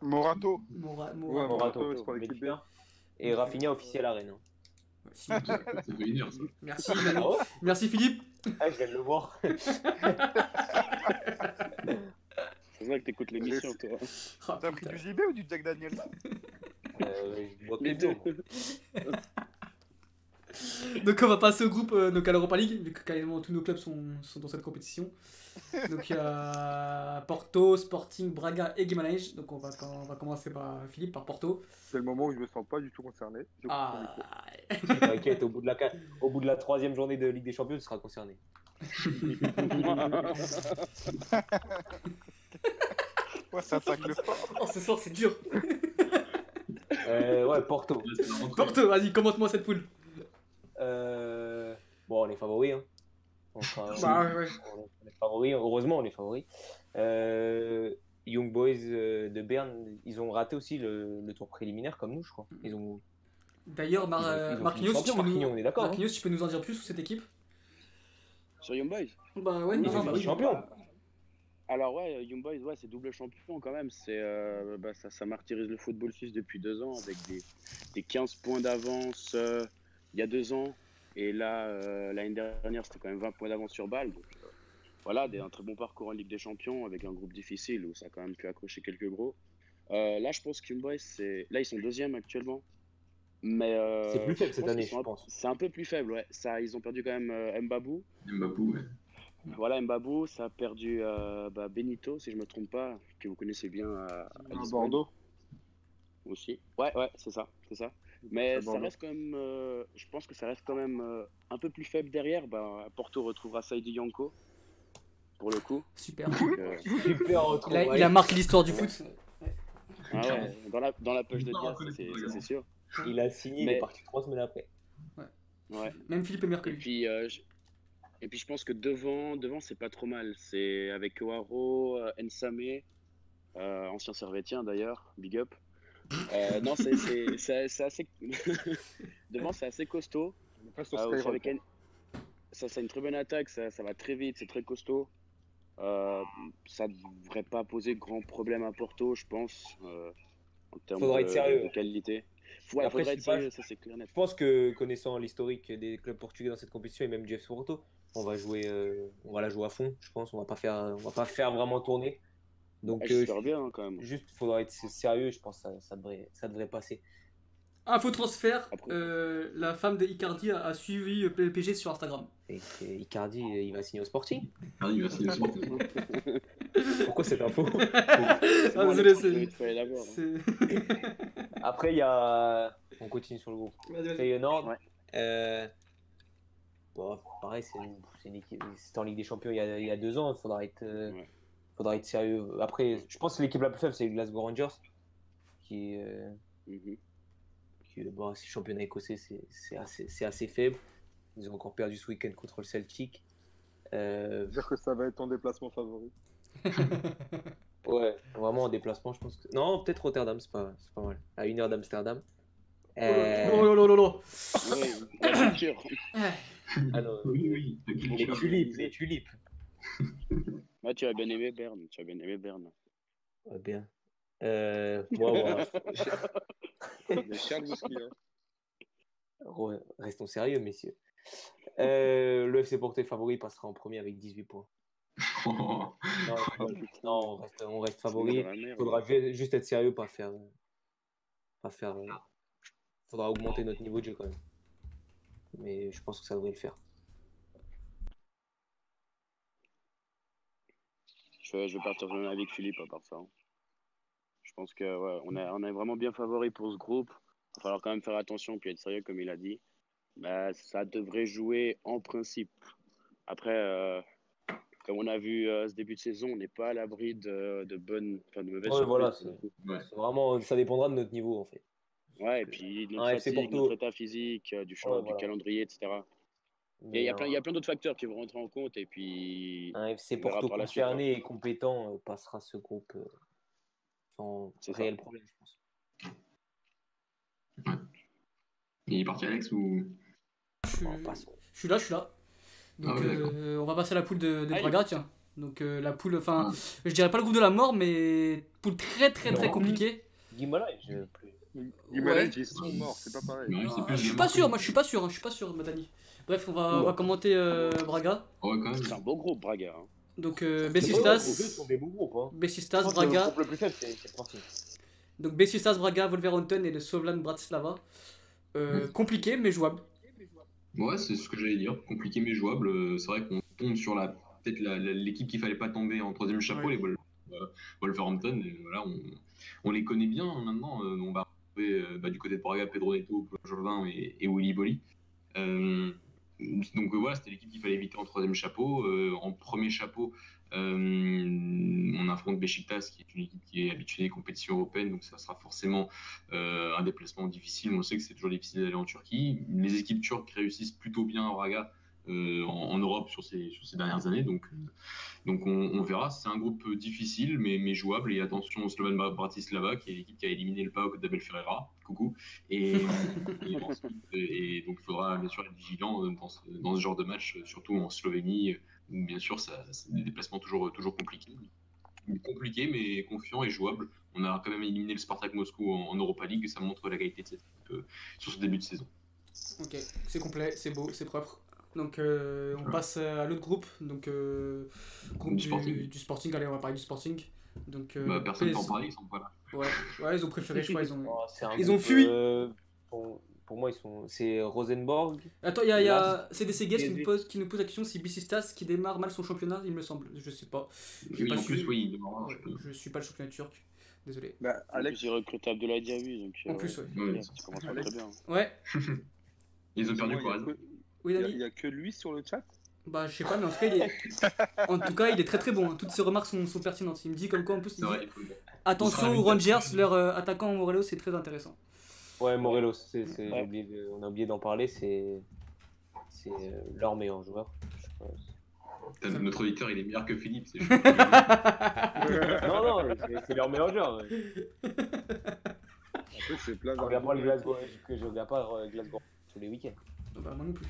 Morato. Mora. Ouais, Mora. Morato, pour l'équipe. Et Rafinha officiel à Rennes. hein. Ouais, si. Ça fait une heure, ça. Merci, Ah ouais merci Philippe. Ah, je viens de le voir. C'est vrai que t'écoutes l'émission, toi. Ah, T'as pris du JB ou du Jack Daniels Euh, je vois que Les deux. Donc on va passer au groupe euh, donc à l'Europa League, vu que quasiment tous nos clubs sont, sont dans cette compétition. Donc il y a Porto, Sporting, Braga et Guimarães. Donc on va, on va commencer par Philippe, par Porto. C'est le moment où je me sens pas du tout concerné. Je. Ah, T'inquiète, au bout de la au bout de la troisième journée de Ligue des Champions, tu seras concerné. Ouais, ça attaque le fort. oh, ce soir c'est dur. Euh, ouais, Porto. Porto, vas-y, commente-moi cette poule. Euh, Bon, on est favoris. Hein. On, Bah, ouais. on est favoris. Heureusement, on est favoris. Euh, Young Boys euh, de Berne, ils ont raté aussi le, le tour préliminaire comme nous, je crois. Ils ont. D'ailleurs, Mar- Marquinhos, tu peux nous... Marquinhos, on est d'accord. hein. Marquinhos, tu peux nous en dire plus sur cette équipe? Sur Young Boys? Bah ouais, Ils. Alors ouais, Young Boys, ouais, c'est double champion quand même. C'est, euh, bah, ça, ça martyrise le football suisse depuis deux ans avec des, des 15 points d'avance euh, il y a deux ans. Et là, euh, l'année dernière, c'était quand même 20 points d'avance sur Bâle. Donc euh, voilà, des, un très bon parcours en Ligue des Champions avec un groupe difficile où ça a quand même pu accrocher quelques gros. Euh, là, je pense Boys, c'est... là, ils sont deuxième actuellement. Mais euh, C'est plus faible cette année, je un- pense. C'est un peu plus faible, ouais. Ça, ils ont perdu quand même euh, Mbabou. Mbapou, ouais. Voilà, Mbabou, ça a perdu euh, bah, Benito, si je me trompe pas, que vous connaissez bien à, à Bordeaux. aussi. Ouais, ouais, c'est ça, c'est ça. Mais ça reste quand même, euh, je pense que ça reste quand même euh, un peu plus faible derrière. Bah, Porto retrouvera Saidi Yanko, pour le coup. Super. Donc, euh, Super. Il a, il a marqué l'histoire du foot. ah ouais, dans la, dans la poche de Diaz, c'est sûr. Il a signé, il Mais- est parti trois semaines après. Ouais. Même Philippe est meilleur que Et lui. puis, euh, je... et puis je pense que devant, devant c'est pas trop mal. C'est avec Oaro, Nsame, euh, ancien servétien d'ailleurs, big up. Euh, non, c'est assez. devant, c'est assez costaud. Avec un- Ça, c'est une très bonne attaque, ça, ça va très vite, c'est très costaud. Euh, ça devrait pas poser grand problème à Porto, je pense, euh, en termes Faudra de, être sérieux. de qualité. Ouais, Après, faudra je être sérieux, ça c'est clair net. Je pense que connaissant l'historique des clubs portugais dans cette compétition et même Jeff Porto, On va jouer, euh, on va la jouer à fond, je pense. On va pas faire, on va pas faire vraiment tourner. Donc, Ah, euh, J'espère bien hein, quand même. juste, faudra être sérieux. Je pense que ça, ça devrait, ça devrait passer. Info transfert, euh, la femme de Icardi a, a suivi euh, PPG sur Instagram. Et, et Icardi, il va signer au Sporting. Ah, il va signer aussi. Pourquoi cette info Ah, c'est- c'est- Après, il y a. On continue sur le groupe. Vas-y. Feyenoord. Ouais. euh, bon, pareil, c'est une, c'est une équipe. C'était en Ligue des Champions il y a, il y a deux ans. Il faudra être, Ouais. Faudra être sérieux. Après, je pense que l'équipe la plus faible, c'est les Glasgow Rangers. Qui, est, euh, qui bon, c'est le championnat écossais, c'est assez, faible. Ils ont encore perdu ce week-end contre le Celtic. Euh, Dire que ça va être ton déplacement favori. ouais, vraiment en déplacement, je pense que. Non, peut-être Rotterdam, c'est pas, c'est pas mal. À une heure d'Amsterdam. Oh Euh, là là là là. Ouais, la culture. ah non, Oui, oui. les tulipes, les tulipes. Moi, tu as bien aimé Berne. Tu as bien aimé Berne. Ouais, bien. Euh, Charles Whisky, hein. Re- Restons sérieux, messieurs. Euh, le FC Porto est favori passera en premier avec 18 points. Non, non, on reste, on reste favori. Il faudra ju- juste être sérieux, pas faire. Pas faire. euh, faudra augmenter notre niveau de jeu quand même. Mais je pense que ça devrait le faire. Je vais, partir avec Philippe à part ça. hein. Je pense que ouais, on, a, on est vraiment bien favori pour ce groupe. Il va falloir quand même faire attention puis être sérieux comme il a dit. Bah, ça devrait jouer en principe. Après, euh, comme on a vu euh, ce début de saison, on n'est pas à l'abri de, de bonnes, enfin de mauvaises Ouais, voilà. Ouais. Vraiment, ça dépendra de notre niveau en fait. Ouais, et puis notre fatigue, notre état physique, euh, du, champ, Ouais, du voilà. calendrier, etc. Il y a, Mais il y a un- plein, d'autres facteurs qui vont rentrer en compte et puis un FC Porto suite, hein. concerné et compétent euh, passera ce groupe euh, sans ça. réel problème, je pense. Il est parti Alex ou? Je suis- je suis là, je suis là. Donc Ah euh, on va passer à la poule de, de. Braga, tiens. Donc euh, la poule, enfin, Ah. je dirais pas le groupe de la mort, mais poule très très très compliquée. Guimala, je plus. Guimarães, Ouais. ils sont morts, c'est pas pareil. Ah, je suis pas sûr, moi je suis pas sûr, hein, je suis pas sûr, Madani. Bref, on va, on va commenter euh, Braga. Ouais, quand même. c'est un beau groupe, Braga. hein. Donc euh, Les deux Besistas, sont des beaux groupes. Hein. Le Braga. groupe le plus faible, c'est. Donc Besistas, Braga, Wolverhampton et le Sovlan Bratislava. Euh, compliqué mais jouable. Ouais, c'est ce que j'allais dire. Compliqué mais jouable. Euh, C'est vrai qu'on tombe sur la peut-être l'équipe qu'il fallait pas tomber en troisième chapeau, Ouais. les Wol- Wolverhampton. Et voilà, on, on les connaît bien hein, maintenant. On va retrouver bah, du côté de Braga, Pedro Neto, Jolvin et, et Willy Bolly. Euh, donc euh, voilà, c'était l'équipe qu'il fallait éviter en troisième chapeau. Euh, en premier chapeau, euh, on affronte Besiktas, qui est une équipe qui est habituée des compétitions européennes, donc ça sera forcément un déplacement difficile. On sait que c'est toujours difficile d'aller en Turquie. Les équipes turques réussissent plutôt bien à Braga euh, en, Europe sur ces, dernières années, donc, on, verra. C'est un groupe difficile, mais, jouable. Et attention au Slovan Bra- Bratislava, qui est l'équipe qui a éliminé le PAOK d'Abel Ferreira. Coucou. Et, et, ensuite, et donc il faudra bien sûr être vigilant euh, dans ce, dans ce genre de match, surtout en Slovénie, où bien sûr ça, c'est des déplacements toujours, toujours compliqués. Compliqué, mais confiant et jouable. On a quand même éliminé le Spartak Moscou en, en Europa League et ça montre la qualité de cette équipe euh, sur ce début de saison. Ok, c'est complet, c'est beau, c'est propre. Donc euh, on passe à l'autre groupe, donc euh, groupe Du du, Sporting. du Sporting. Allez, on va parler du Sporting. Donc euh, Bah, personne PS t'en parlait, ils sont pas là. Ouais, ouais, ils ont préféré, je crois, ils ont. Oh, Ils ont fui. euh, pour, pour moi, ils sont. C'est Rosenborg. Attends, il y a, il y a CDC Guest qui nous pose, qui nous pose la question si Bicistas qui démarre mal son championnat, il me semble. Je sais pas. J'ai Oui, pas en plus, oui, il démarre, Ouais, je suis pas le championnat turc. Désolé. Bah, En Alex, plus, il recrute Abdoulaye Diaby, donc En euh, plus, ouais. Ouais, bien, ça commence pas Alex. très bien. Ouais, Ils ont perdu il a oui, il y a- Dani. il y a que lui sur le chat? Bah, je sais pas, mais en tout cas, il est, en tout cas, il est très très bon. hein. Toutes ses remarques sont, sont pertinentes. Il me dit comme quoi, en plus, il dit, attention aux Rangers, leur euh, attaquant Morelos, c'est très intéressant. Ouais, Morelos, c'est, c'est- Ouais. j'ai oublié de- on a oublié d'en parler, c'est, c'est euh, leur meilleur joueur. je pense. Notre auditeur, il est meilleur que Philippe, c'est non, non, c'est, leur meilleur joueur. ouais. Après, c'est plein Je regarde pas le Glasgow, que je regarde pas euh, Glasgow tous les week-ends. Bah, moi non plus,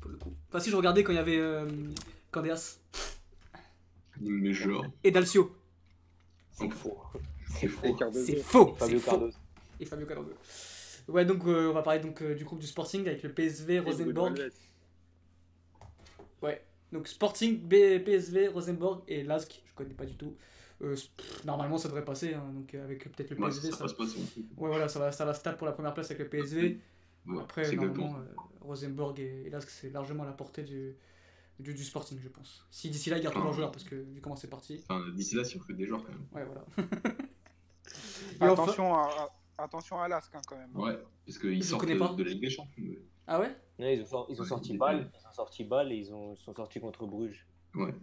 pour le coup. Enfin, si je regardais quand il y avait euh, Candeas Mais genre. et Dalcio. C'est faux. C'est faux. C'est faux, c'est Fabio. Et Fabio Cardozo. Ouais, donc euh, on va parler donc euh, du groupe du Sporting avec le PSV, Rosenborg. Alves. Donc Sporting, B- PSV, Rosenborg et Lask, je connais pas du tout. Euh, pff, normalement ça devrait passer, hein, donc avec peut-être le Ouais, PSV. ça Ça, passe pas son truc. ouais, voilà, ça va, ça va se taper pour la première place avec le PSV. Après, normalement, euh, Rosenborg et, et Lask, c'est largement à la portée du, du, du Sporting, je pense. Si d'ici là, ils gardent tous Ah. leurs joueurs, parce que vu comment c'est parti. Enfin, d'ici là, si on recrute des joueurs quand même. Ouais, voilà. Et enfin- Attention, à, à- attention à l'Asque hein, quand même. Ouais, parce qu'ils sortent de, pas. de la Ligue des Champions. Ouais. Ah ouais? Ouais, ils ont, sor- ils ont Ouais, sorti Bâle, ils ont sorti Bâle et ils ont, ils sont sortis contre Bruges. Ouais.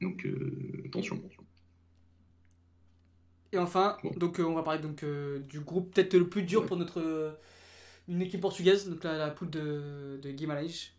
Donc, euh, attention, attention. Et enfin, Bon. donc euh, on va parler donc euh, du groupe peut-être le plus dur Ouais. pour notre euh, une équipe portugaise, donc la, la poule de, de Guimarães.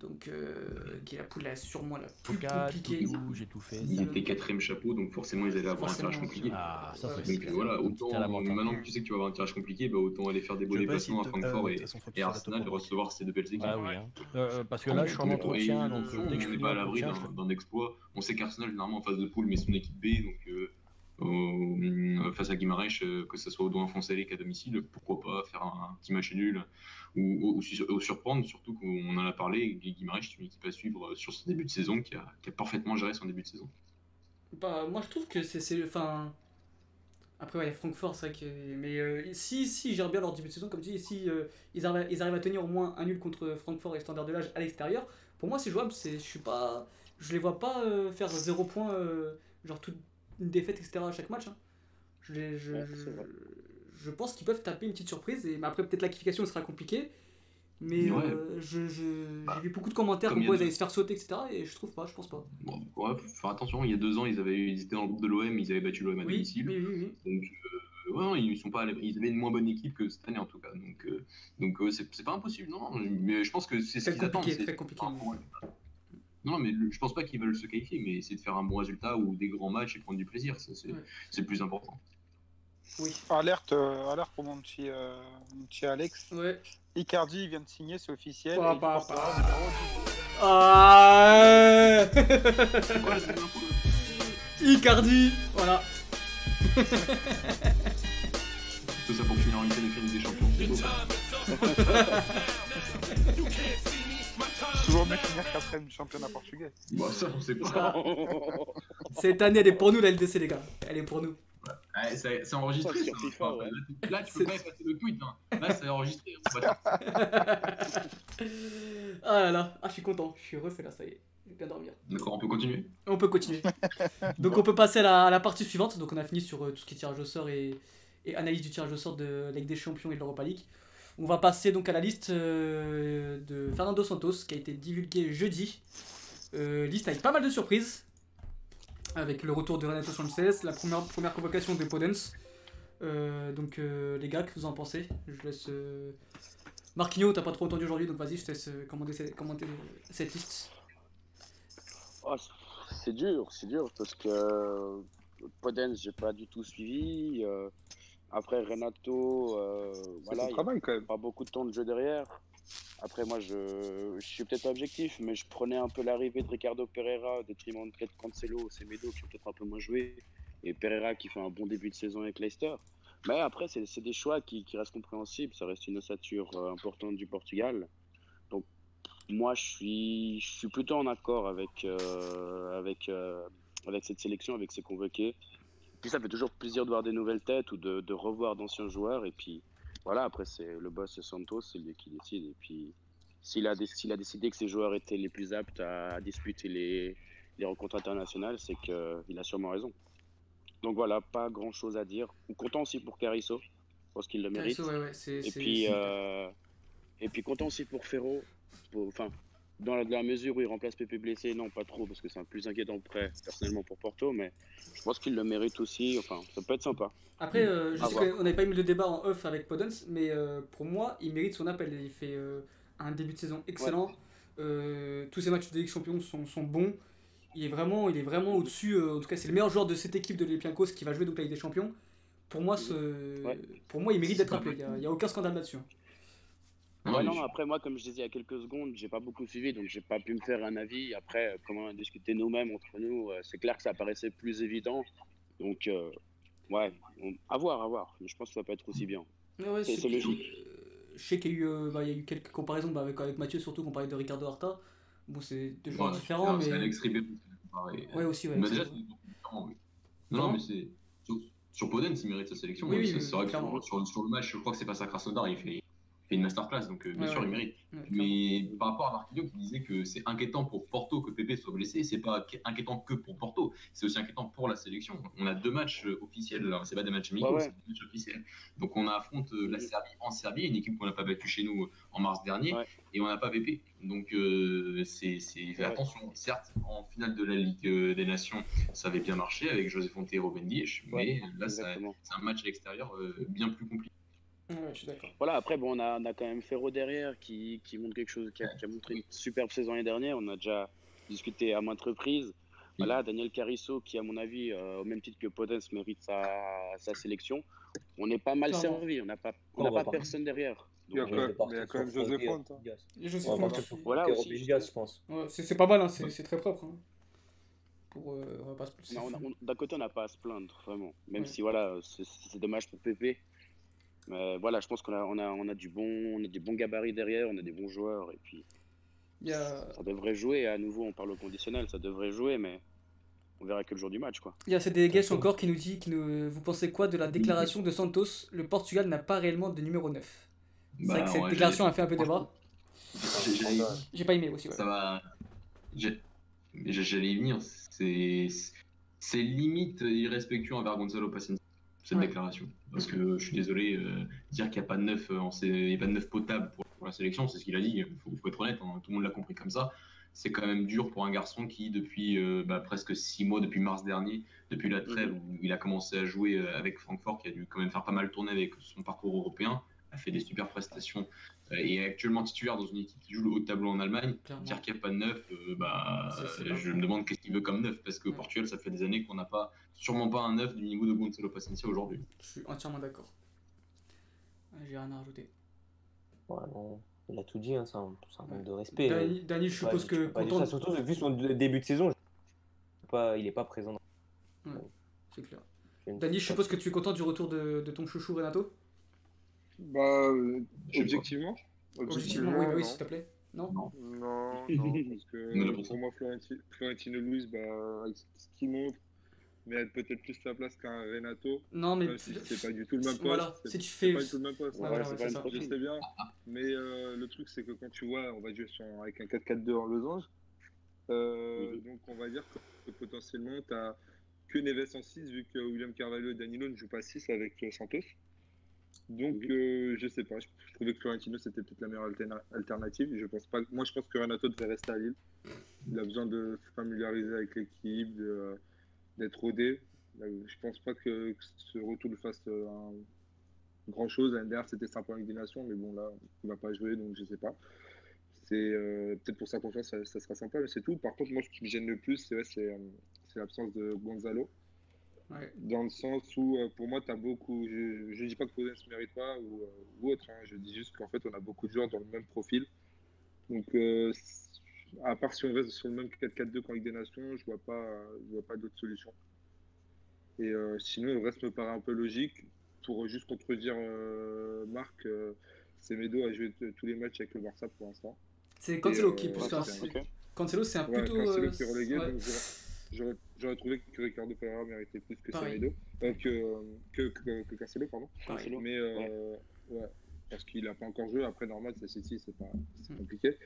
Donc euh, qui est la poule là, sûrement la plus compliquée. tout, j'ai tout fait. Ils étaient quatrième chapeau, donc forcément, ils allaient avoir un tirage compliqué. Ah, ça, Donc voilà, autant la maintenant que tu sais que tu vas avoir un tirage compliqué, bah, autant aller faire des beaux déplacements à Francfort euh, et, et Arsenal propre recevoir ces deux belles équipes. Ah oui, hein. Euh, parce que là, je suis en Et entretien, donc on n'est pas à l'abri d'un exploit. On sait qu'Arsenal, généralement, en phase de poule, met son équipe B, donc euh, au- face à Guimarães, euh, que ce soit au Douin Fonseca à domicile, pourquoi pas faire un, petit match nul ou, ou- ou sur- ou surprendre, surtout qu'on en a parlé, Gu- Guimarães, c'est une équipe à suivre sur son début de saison, qui a, parfaitement géré son début de saison. Bah, moi je trouve que c'est. Enfin. Après, ouais, il y a Francfort, c'est vrai que. Mais euh, si, si, ils gèrent bien leur début de saison, comme tu dis, si euh, ils, arrivent à, ils arrivent à tenir au moins un nul contre Francfort et Standard de l'âge à l'extérieur, pour moi c'est jouable. Je suis pas. Je les vois pas euh, faire 0 points, euh, genre toute une défaite, etc. à chaque match. hein. Je, je, Ouais, je, pense qu'ils peuvent taper une petite surprise. Et mais après, peut-être la qualification sera compliquée. Mais Ouais. euh, je, je- Bah, j'ai vu beaucoup de commentaires comme quoi ils allaient se faire sauter, etc. Et je trouve pas, je pense pas. Bon, ouais, faut faire attention, il y a deux ans, ils, avaient, ils étaient dans le groupe de l'OM, ils avaient battu l'OM à Oui, domicile. oui, oui, oui. Donc, euh, ouais, non, ils sont pas, ils avaient une moins bonne équipe que cette année en tout cas. Donc, euh, donc euh, c'est c'est pas impossible, non. Mais je pense que c'est ce Très qu'ils attendent. compliqué, c'est très compliqué. résultat. Non, mais le- je pense pas qu'ils veulent se qualifier, mais c'est de faire un bon résultat ou des grands matchs et prendre du plaisir. Ça, c'est Ouais. plus important. Oui. Alerte, euh, alerte pour mon petit, euh, mon petit Alex. Ouais. Icardi vient de signer, c'est officiel. Bah, bah, bah. le numéro 10. Ah C'est quoi Icardi Voilà. Tout ça pour finir en Ligue des Champions. toujours mieux finir quatrième du championnat portugais. Bon, ça, on sait pas. Cette année, elle est pour nous, la LDC, les gars. Elle est pour nous. Ouais, c'est c'est enregistré. Sur ça. Enfin, ouais. là, tu- Là, tu C'est- peux pas effacer le tweet. Hein. Là, c'est enregistré. Ah là là, ah, je suis content. Je suis refait là, ça y est. Je vais bien dormir. D'accord, on peut continuer. On peut continuer. Donc on peut passer à la, à la partie suivante. Donc on a fini sur euh, tout ce qui est tirage au sort et, et analyse du tirage au sort de la Ligue des Champions et de l'Europa League. On va passer donc à la liste euh, de Fernando Santos qui a été divulguée jeudi. Euh, liste avec pas mal de surprises. Avec le retour de Renato Sanchez, la première, première convocation de Podence. Euh, donc euh, les gars, que vous en pensez? Je laisse... Marquinhos, t'as pas trop entendu aujourd'hui, donc vas-y, je te laisse commenter, cette- liste. Oh, c'est dur, c'est dur parce que Podence, j'ai pas du tout suivi. Après Renato, euh, voilà, il travail quand même. pas beaucoup de temps de jeu derrière. Après, moi, je, je suis peut-être objectif, mais je prenais un peu l'arrivée de Ricardo Pereira, au détriment peut-être Cancelo, Semedo qui ont peut-être un peu moins joué, et Pereira qui fait un bon début de saison avec Leicester. Mais après, c'est des choix qui, qui restent compréhensibles. Ça reste une ossature euh, importante du Portugal. Donc, moi, je suis, je suis plutôt en accord avec, euh, avec, euh, avec cette sélection, avec ces convoqués. Puis ça fait toujours plaisir de voir des nouvelles têtes ou de, de revoir d'anciens joueurs. Et puis, voilà, après, c'est le boss Santos, c'est lui qui décide. Et puis, s'il a, décidé que ses joueurs étaient les plus aptes à, disputer les, les rencontres internationales, c'est qu'il a sûrement raison. Donc voilà, pas grand chose à dire. Ou content aussi pour Carisso, pense qu'il le mérite. Carisso, ouais, ouais, Et puis, euh, et puis content aussi pour Ferro. Enfin, dans la, mesure où il remplace Pépé blessé, non, pas trop, parce que c'est un plus inquiétant prêt, personnellement, pour Porto, mais je pense qu'il le mérite aussi. Enfin, ça peut être sympa. Après, euh, je sais qu'on n'avait pas mis le débat en off avec Podence, mais euh, pour moi, il mérite son appel. Il fait euh, un début de saison excellent. Euh, tous ses matchs de Ligue des Champions sont, sont bons. Il est vraiment, il est vraiment au-dessus. en tout cas, c'est le meilleur joueur de cette équipe de l'Olympiakos qui va jouer donc la Ligue des Champions. Pour moi, ce... Ouais. pour moi il mérite d'être appelé. Il n'y a, aucun scandale là-dessus. Ouais, Ouais, non, après, moi, comme je disais il y a quelques secondes, j'ai pas beaucoup suivi, donc j'ai pas pu me faire un avis. Après, euh, comme on a discuté nous-mêmes entre nous, euh, c'est clair que ça paraissait plus évident. Donc, euh, ouais, on- à voir, à voir. Mais je pense que ça peut être aussi bien. Ouais, C'est- logique. euh, Je sais qu'il y, a eu, euh, bah, il y a eu quelques comparaisons bah, avec, avec Mathieu, surtout qu'on parlait de Ricardo Horta. Bon, c'est deux joueurs Ouais, différents, c'est mais. Alex Ribeiro, c'est pareil. Ouais, aussi, ouais. Bah, c'est déjà, c'est différent, oui. Non, non, mais c'est. Sur, sur Podence, il mérite sa sélection. Oui, oui, c'est oui, c'est vrai que sur, le match, je crois que c'est pas ça Krasnodar, il fait, fait une masterclass, donc euh, bien Ouais, sûr, ouais. il mérite. Ouais, Mais par rapport à Marquinhos qui disait que c'est inquiétant pour Porto que Pepe soit blessé, c'est pas inquiétant que pour Porto, c'est aussi inquiétant pour la sélection. On a deux matchs euh, officiels, alors c'est pas des matchs amicaux, Ouais, ouais. c'est des matchs officiels. Donc on affronte euh, la Serbie en Serbie, une équipe qu'on n'a pas battue chez nous en mars dernier, Ouais. et on n'a pas Pepe. Donc euh, c'est attention. Certes, en finale de la Ligue des Nations, ça avait bien marché avec José Fonte et Robin Dias, mais là c'est un match à l'extérieur euh, bien plus compliqué. Ouais, je suis d'accord. Voilà, après, bon, on a, on a quand même Ferro derrière qui, qui montre quelque chose, qui a, qui a montré une superbe saison l'année dernière. On a déjà discuté à maintes reprises. Voilà, Daniel Carisso, qui, à mon avis, euh, au même titre que Potence, mérite sa, sa sélection. On est pas mal servi. On n'a pas, on On n'a pas personne derrière. Il y a Donc, quand euh, même- mais il y a quand même José Fonte. hein. Sur Voilà aussi, je pense. Ouais, c'est pas mal, hein, c'est très propre. hein. Pour, euh, on va pas se D'un côté, on n'a pas à se plaindre, vraiment. Même Ouais. si, voilà, c'est c'est dommage pour Pépé. Mais voilà, je pense qu'on a, on a, on a du bon, on a des bons gabarits derrière, on a des bons joueurs. Et puis, a, ça devrait jouer. À nouveau, on parle au conditionnel, ça devrait jouer, mais on verra que le jour du match, quoi. il y a CDGH encore qui nous dit qui nous, Vous pensez quoi de la déclaration de Santos? Le Portugal n'a pas réellement de numéro 9. C'est vrai Bah, que cette ouais, déclaration a fait un peu débat. j'ai- j'ai- J'ai pas aimé aussi. Ouais. Ça va. J'allais y venir. C'est c'est limite irrespectueux envers Gonzalo Pacienza, cette Ouais. déclaration. Parce que je suis désolé, euh, dire qu'il n'y a pas de neuf, euh, en sé- il y a pas de neuf potable pour, pour la sélection, c'est ce qu'il a dit. Il faut, faut être honnête, hein, tout le monde l'a compris comme ça. C'est quand même dur pour un garçon qui, depuis euh, bah, presque six mois, depuis mars dernier, depuis la trêve où il a commencé à jouer avec Francfort, qui a dû quand même faire pas mal tourner avec son parcours européen, a fait des super prestations euh, et est actuellement titulaire dans une équipe qui joue le haut de tableau en Allemagne. Clairement. Dire qu'il n'y a pas de neuf, euh, bah, je me demande qu'est-ce qu'il veut comme neuf, parce qu'au Ouais. Portugal, ça fait des années qu'on n'a pas, sûrement pas un neuf du niveau de Gonzalo Pacienza aujourd'hui. Je suis entièrement d'accord. J'ai rien à rajouter. Ouais, non, il a tout dit, hein, c'est un, un manque de respect. Dani, Dani, je suppose que dire content. ça, Surtout vu son début de saison, je- pas, il est pas présent. C'est clair. Dani, je suppose que tu es content du retour de, de ton chouchou Renato? Bah, euh, objectivement. Objectivement, oui, s'il te plaît. Non Non. Non, non, parce que Mais pour moi, Florenti- Florentino Luis, bah, avec ce qu'il montre, mérite peut-être plus sa place qu'un Renato. Non, mais. Si c'est pas du tout le même poste. Voilà, si tu c'est fais. pas du tout le même poste. Ouais, ouais, pas. Je sais bien. Mais euh, le truc, c'est que quand tu vois, on va jouer sur, avec un 4-4-2 en losange. Euh. Donc, on va dire que, potentiellement, tu que Neves en 6, vu que William Carvalho et Danilo ne jouent pas 6 avec euh, Santos. Donc, euh, je sais pas. Je, je trouvais que Florentino, c'était peut-être la meilleure alterna- alternative. Je pense pas, moi, je pense que Renato devrait rester à Lille. Il a besoin de se familiariser avec l'équipe, euh, d'être rodé. Euh, Je pense pas que, que ce retour lui fasse un, grand chose. L'année dernière, c'était sympa avec des nations, mais bon, là, il va pas jouer, donc je sais pas. C'est euh, peut-être pour sa confiance, ça, ça sera sympa, mais c'est tout. Par contre, moi, ce qui me gêne le plus, c'est ouais, c'est, c'est l'absence de Gonzalo. Ouais. Dans le sens où, euh, pour moi, tu as beaucoup. Je ne dis pas que Podence ne mérite pas ou, euh, ou autre. hein. je dis juste qu'en fait, on a beaucoup de joueurs dans le même profil. Donc, euh, à part si on reste sur le même 4-4-2 qu'en Ligue des Nations, je vois pas, je vois pas d'autre solution. Et euh, sinon, le reste me paraît un peu logique. Pour juste contredire euh, Marc, Semedo a joué tous les matchs avec le Barça pour l'instant. C'est Cancelo qui Ok. Cancelo, c'est un Ouais, plutôt. Cancelo qui est relégué, ouais. donc j'aurais- trouvé que Ricardo Pereira méritait plus que. Semedo, euh, que, que, que, que Cancelo, pardon. Pareil. Mais euh, ouais. parce qu'il n'a pas encore joué. Après, normal, c'est City, c'est pas c'est Mm. compliqué.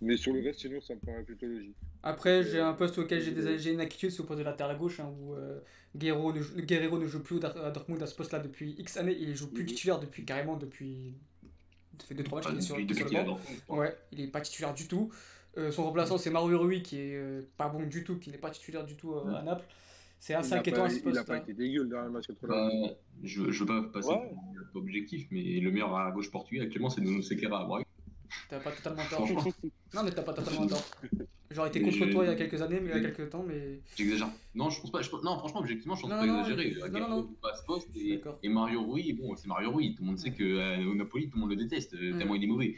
Mais sur le reste, sinon, ça me paraît plutôt logique. Après, j'ai un poste auquel j'ai des- j'ai une inquiétude, c'est au poste de latéral gauche, hein, où euh, Guerrero, ne, joue- Guerrero ne joue plus au Dar- à Dortmund à ce poste-là depuis X années. Il joue plus Mhm. titulaire depuis carrément depuis. Ça fait 2-3 matchs qu'il est sur, le. Ouais, il est pas titulaire du tout. Euh, son remplaçant, c'est Mario Rui, qui est euh, pas bon du tout, qui n'est pas titulaire du tout euh, à Naples. C'est assez il n'a inquiétant pas, à ce il a poste pas été dégueu le dernier match contre la Bah, je, je veux pas passer Ouais. pour objectif, mais le meilleur à gauche portugais actuellement, c'est Nuno Sequeira à Braga. T'as pas totalement tort. Non, mais t'as pas totalement tort. J'aurais été contre toi il y a quelques années, mais il y a quelques temps, mais. j'exagère. Non, je pense pas. je pense- non, franchement, objectivement, je pense Non, pas non, exagérer. non, non, non. pas ce poste et, et Mario Rui, bon, c'est Mario Rui. Tout le monde sait que euh, au Napoli, tout le monde le déteste, tellement il est mauvais.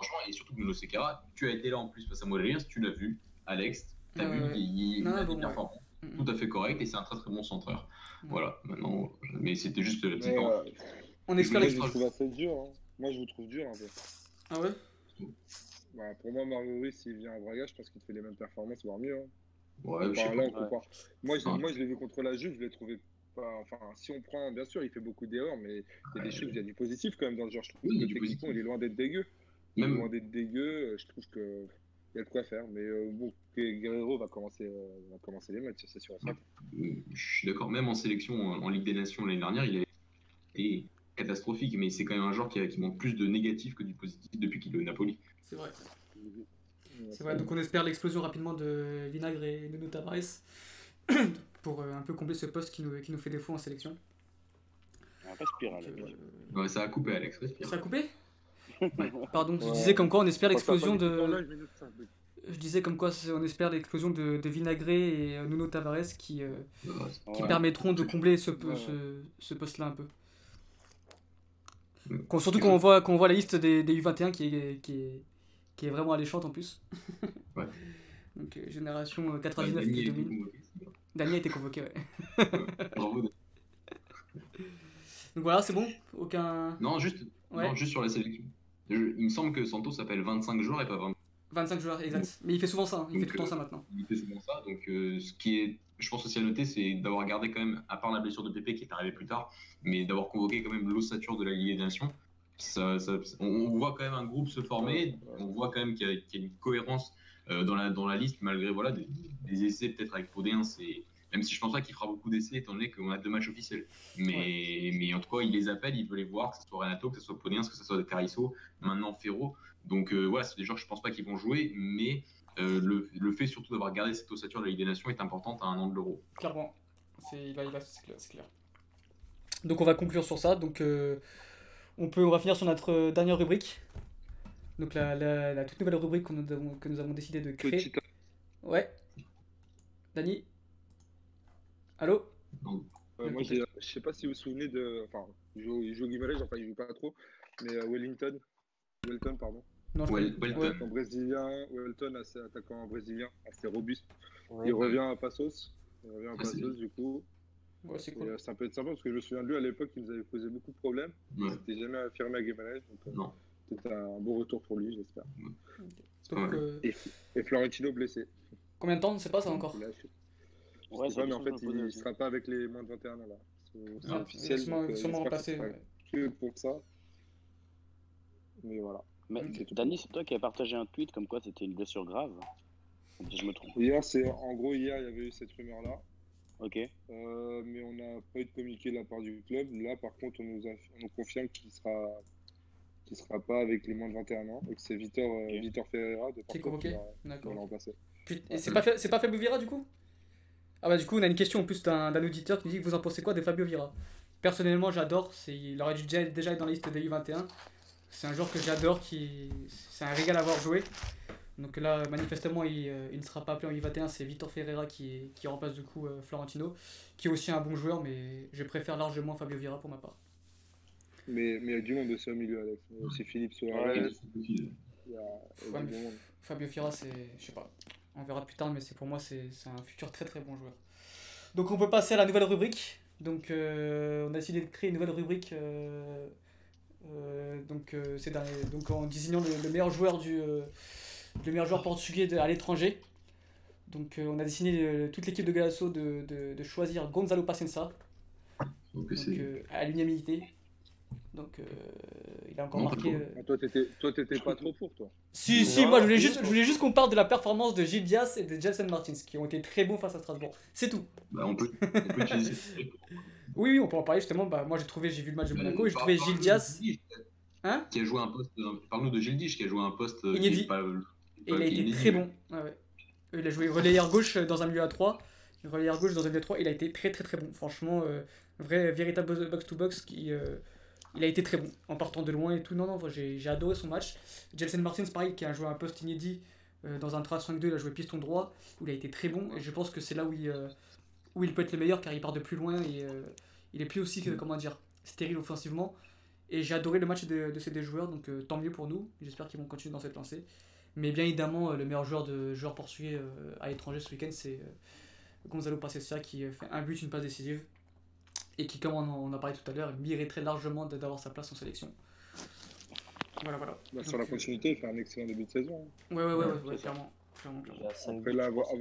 Franchement, et surtout que Nuno Sequeira, tu as été là en plus face à Montréal, tu l'as vu, Alex, tu as Ouais, vu ouais. qu'il il Non, a bon, ouais. Mm, tout à fait correctes et c'est un très très bon centreur. Mm. Voilà, maintenant, mais c'était juste la petite parenthèse. euh, On espère moi, les- je vous trouve assez dur. hein. Moi, je vous trouve dur un peu. Ah ouais? Bah, pour moi, Mario Ruiz, s'il vient à Braga, je pense qu'il fait les mêmes performances, voire mieux. hein. Ouais, je sais Enfin, pas. là, on compare. Moi, je, Ouais. moi, je l'ai vu contre la Juve, je l'ai trouvé pas. Enfin, si on prend, bien sûr, il fait beaucoup d'erreurs, mais il y a des choses, il y a du positif quand même dans le genre. Je trouve Oui, il que du techniquement, il est loin d'être dégueu. Est Même, loin d'être dégueu. euh, Je trouve que il y a de quoi faire. Mais euh, bon, Guerrero va commencer, euh, va commencer les matchs, c'est sûr. je suis d'accord, même en sélection en, en Ligue des Nations l'année dernière, il a été catastrophique, mais c'est quand même un joueur qui, a- qui montre plus de négatif que du positif depuis qu'il est au Napoli. C'est vrai. C'est vrai, donc on espère l'explosion rapidement de Vinagre et Nuno Tavares pour euh, un peu combler ce poste qui nous, qui nous fait défaut en sélection. Spirale. Donc, Alex. euh, Ouais, ça a coupé Alex, respire. ça a coupé? Pardon, je disais comme quoi on espère l'explosion de. Je disais comme quoi on espère l'explosion de, de Vinagre et euh, Nuno Tavares qui, euh, qui Ouais. permettront de combler ce, Ouais. ce, ce poste-là un peu. Quand- surtout quand on voit, quand on voit la liste des, des U21 qui est, qui, est, qui est vraiment alléchante en plus. Ouais. Donc euh, génération euh, ouais, 99 Dani qui domine. convoqué, c'est bien. Dani a été convoqué, ouais. Bravo. Donc voilà, c'est bon Aucun. Non, juste, Ouais. non, juste sur la sélection. Je- il me semble que Santos s'appelle 25 joueurs et pas 20. 25 joueurs, exact. Mais il fait souvent ça, hein. il fait tout le temps euh, ça maintenant. Il fait souvent ça. Donc, euh, ce qui est, je pense aussi à noter, c'est d'avoir gardé quand même, à part la blessure de Pépé qui est arrivée plus tard, mais d'avoir convoqué quand même l'ossature de la Ligue des Nations. Ça, ça- on, on voit quand même un groupe se former, on voit quand même qu'il y, a- qu'il y a une cohérence euh, dans, la, dans la liste, malgré voilà, des, des essais peut-être avec Podéen. C'est, même si je pense pas qu'il fera beaucoup d'essais, étant donné qu'on a deux matchs officiels. Mais, mais en tout cas, il les appelle, il veut les voir, que ce soit Renato, que ce soit Podéen, que ce soit Carisso, maintenant Ferro. Donc euh, voilà, c'est des joueurs que je pense pas qu'ils vont jouer, mais euh, le, le fait surtout d'avoir gardé cette ossature de la Ligue des Nations est important à un an de l'Euro. Clairement. C'est, il va, il va, c'est clair. Donc on va conclure sur ça. Donc euh, on, peut, on va finir sur notre euh, dernière rubrique. Donc la, la, la toute nouvelle rubrique que nous avons, que nous avons décidé de créer. Ouais. Dani? Allô Euh, moi, je sais pas si vous vous souvenez de. Enfin, il joue, il joue au Guimarães, enfin, il joue pas trop. Mais euh, Wellington. Welton, pardon. Non, je Well- connais- Welton. ouais. Attaquant brésilien. Welton, assez attaquant brésilien, assez robuste. Ouais. Il revient à Passos. Il revient à Ah, Passos, du coup. Ouais, c'est Et, cool. ça peut être sympa parce que je me souviens de lui à l'époque, il nous avait posé beaucoup de problèmes. ouais, Il s'était jamais affirmé à Guimarães. Donc, euh, non, c'était un bon retour pour lui, j'espère. euh, Et Florentino blessé. combien de temps On ne sait pas ça encore. Je Ouais, sais c'est pas, mais en fait, il aussi. sera pas avec les moins de 21 ans là. C'est Ah, officiel. il va sûrement, donc, euh, sûrement sera ouais. que pour ça. Mais voilà. Mais Ok. Dani, c'est toi qui as partagé un tweet comme quoi c'était une blessure grave. Si je me trompe. Hier, c'est en gros hier, il y avait eu cette rumeur là, Ok. mais on n'a pas eu de communiqué de la part du club. Là, par contre, on nous, a- on nous confirme qu'il sera qu'il sera pas avec les moins de 21 ans et que c'est Vitor euh, Ok. Vitor Ferreira de Qui est qui convoqué qui D'accord. Et c'est pas, fait- c'est pas Fabio Vira du coup? Ah bah du coup on a une question en plus d'un d'un auditeur qui nous dit vous en pensez quoi de Fabio Vira Personnellement j'adore, c'est- il aurait dû déjà, déjà être dans la liste des U21. C'est un joueur que j'adore, qui c'est un régal à voir jouer. Donc là manifestement il, euh, il ne sera pas appelé en U21, c'est Vitor Ferreira qui, qui remplace du coup euh, Florentino, qui est aussi un bon joueur mais je préfère largement Fabio Vira pour ma part. Mais, mais il y a du monde aussi au milieu, Alex. Aussi Philippe Soares, Ouais. Fabio Fira, c'est. Je sais pas. On verra plus tard, mais c'est pour moi, c'est un futur très très bon joueur. Donc on peut passer à la nouvelle rubrique. Donc euh, on a décidé de créer une nouvelle rubrique. euh, euh, donc, derniers- donc en désignant le, le meilleur joueur du. le meilleur joueur portugais de- à l'étranger. Donc on a décidé toute l'équipe de Galasso de, de, de choisir Gonzalo Pacenza. Donc, Donc c'est- à l'unanimité. Donc euh, il a encore Non, marqué. euh, Ah, Toi, t'étais toi, t'étais pas trop pour toi. si, si, moi je voulais juste, non. je voulais juste qu'on parle de la performance de Gilles Diaz et de Jelson Martins qui ont été très bons face à Strasbourg. C'est tout. bah, on peut, on peut utiliser. Oui, oui, on peut en parler justement. Bah, moi j'ai trouvé, j'ai vu le match de Monaco et j'ai trouvé Gilles Diaz Hein qui a joué un poste. Parle-nous de Gilles Dich, qui a joué un poste. euh, Inédit. pas- et il a été inédit. très bon. Ouais, ouais. Il a joué relayeur gauche dans un milieu à 3. Relayeur gauche dans un milieu à 3. Il a été très très très bon. Franchement, euh, vrai, véritable box-to-box qui. Il a été très bon en partant de loin et tout. Non, non, j'ai adoré son match. Jelson Martins, pareil, qui a joué un poste inédit euh, dans un 3-5-2. Il a joué piston droit où il a été très bon. Et je pense que c'est là où il, euh, où il peut être le meilleur car il part de plus loin et euh, il est plus aussi, que, comment dire, stérile offensivement. Et j'ai adoré le match de, de ces deux joueurs, donc tant mieux pour nous. J'espère qu'ils vont continuer dans cette lancée. Mais bien évidemment, le meilleur joueur de joueur portugais à l'étranger ce week-end, c'est Gonzalo Pacencia qui fait un but, une passe décisive. Et qui, comme on en a parlé tout à l'heure, mériterait largement d'avoir sa place en sélection. Voilà, voilà. Bah, sur la Donc, euh, continuité, il fait un excellent début de saison. hein. Ouais, ouais, ouais, clairement. Après, là, à je voir, pense.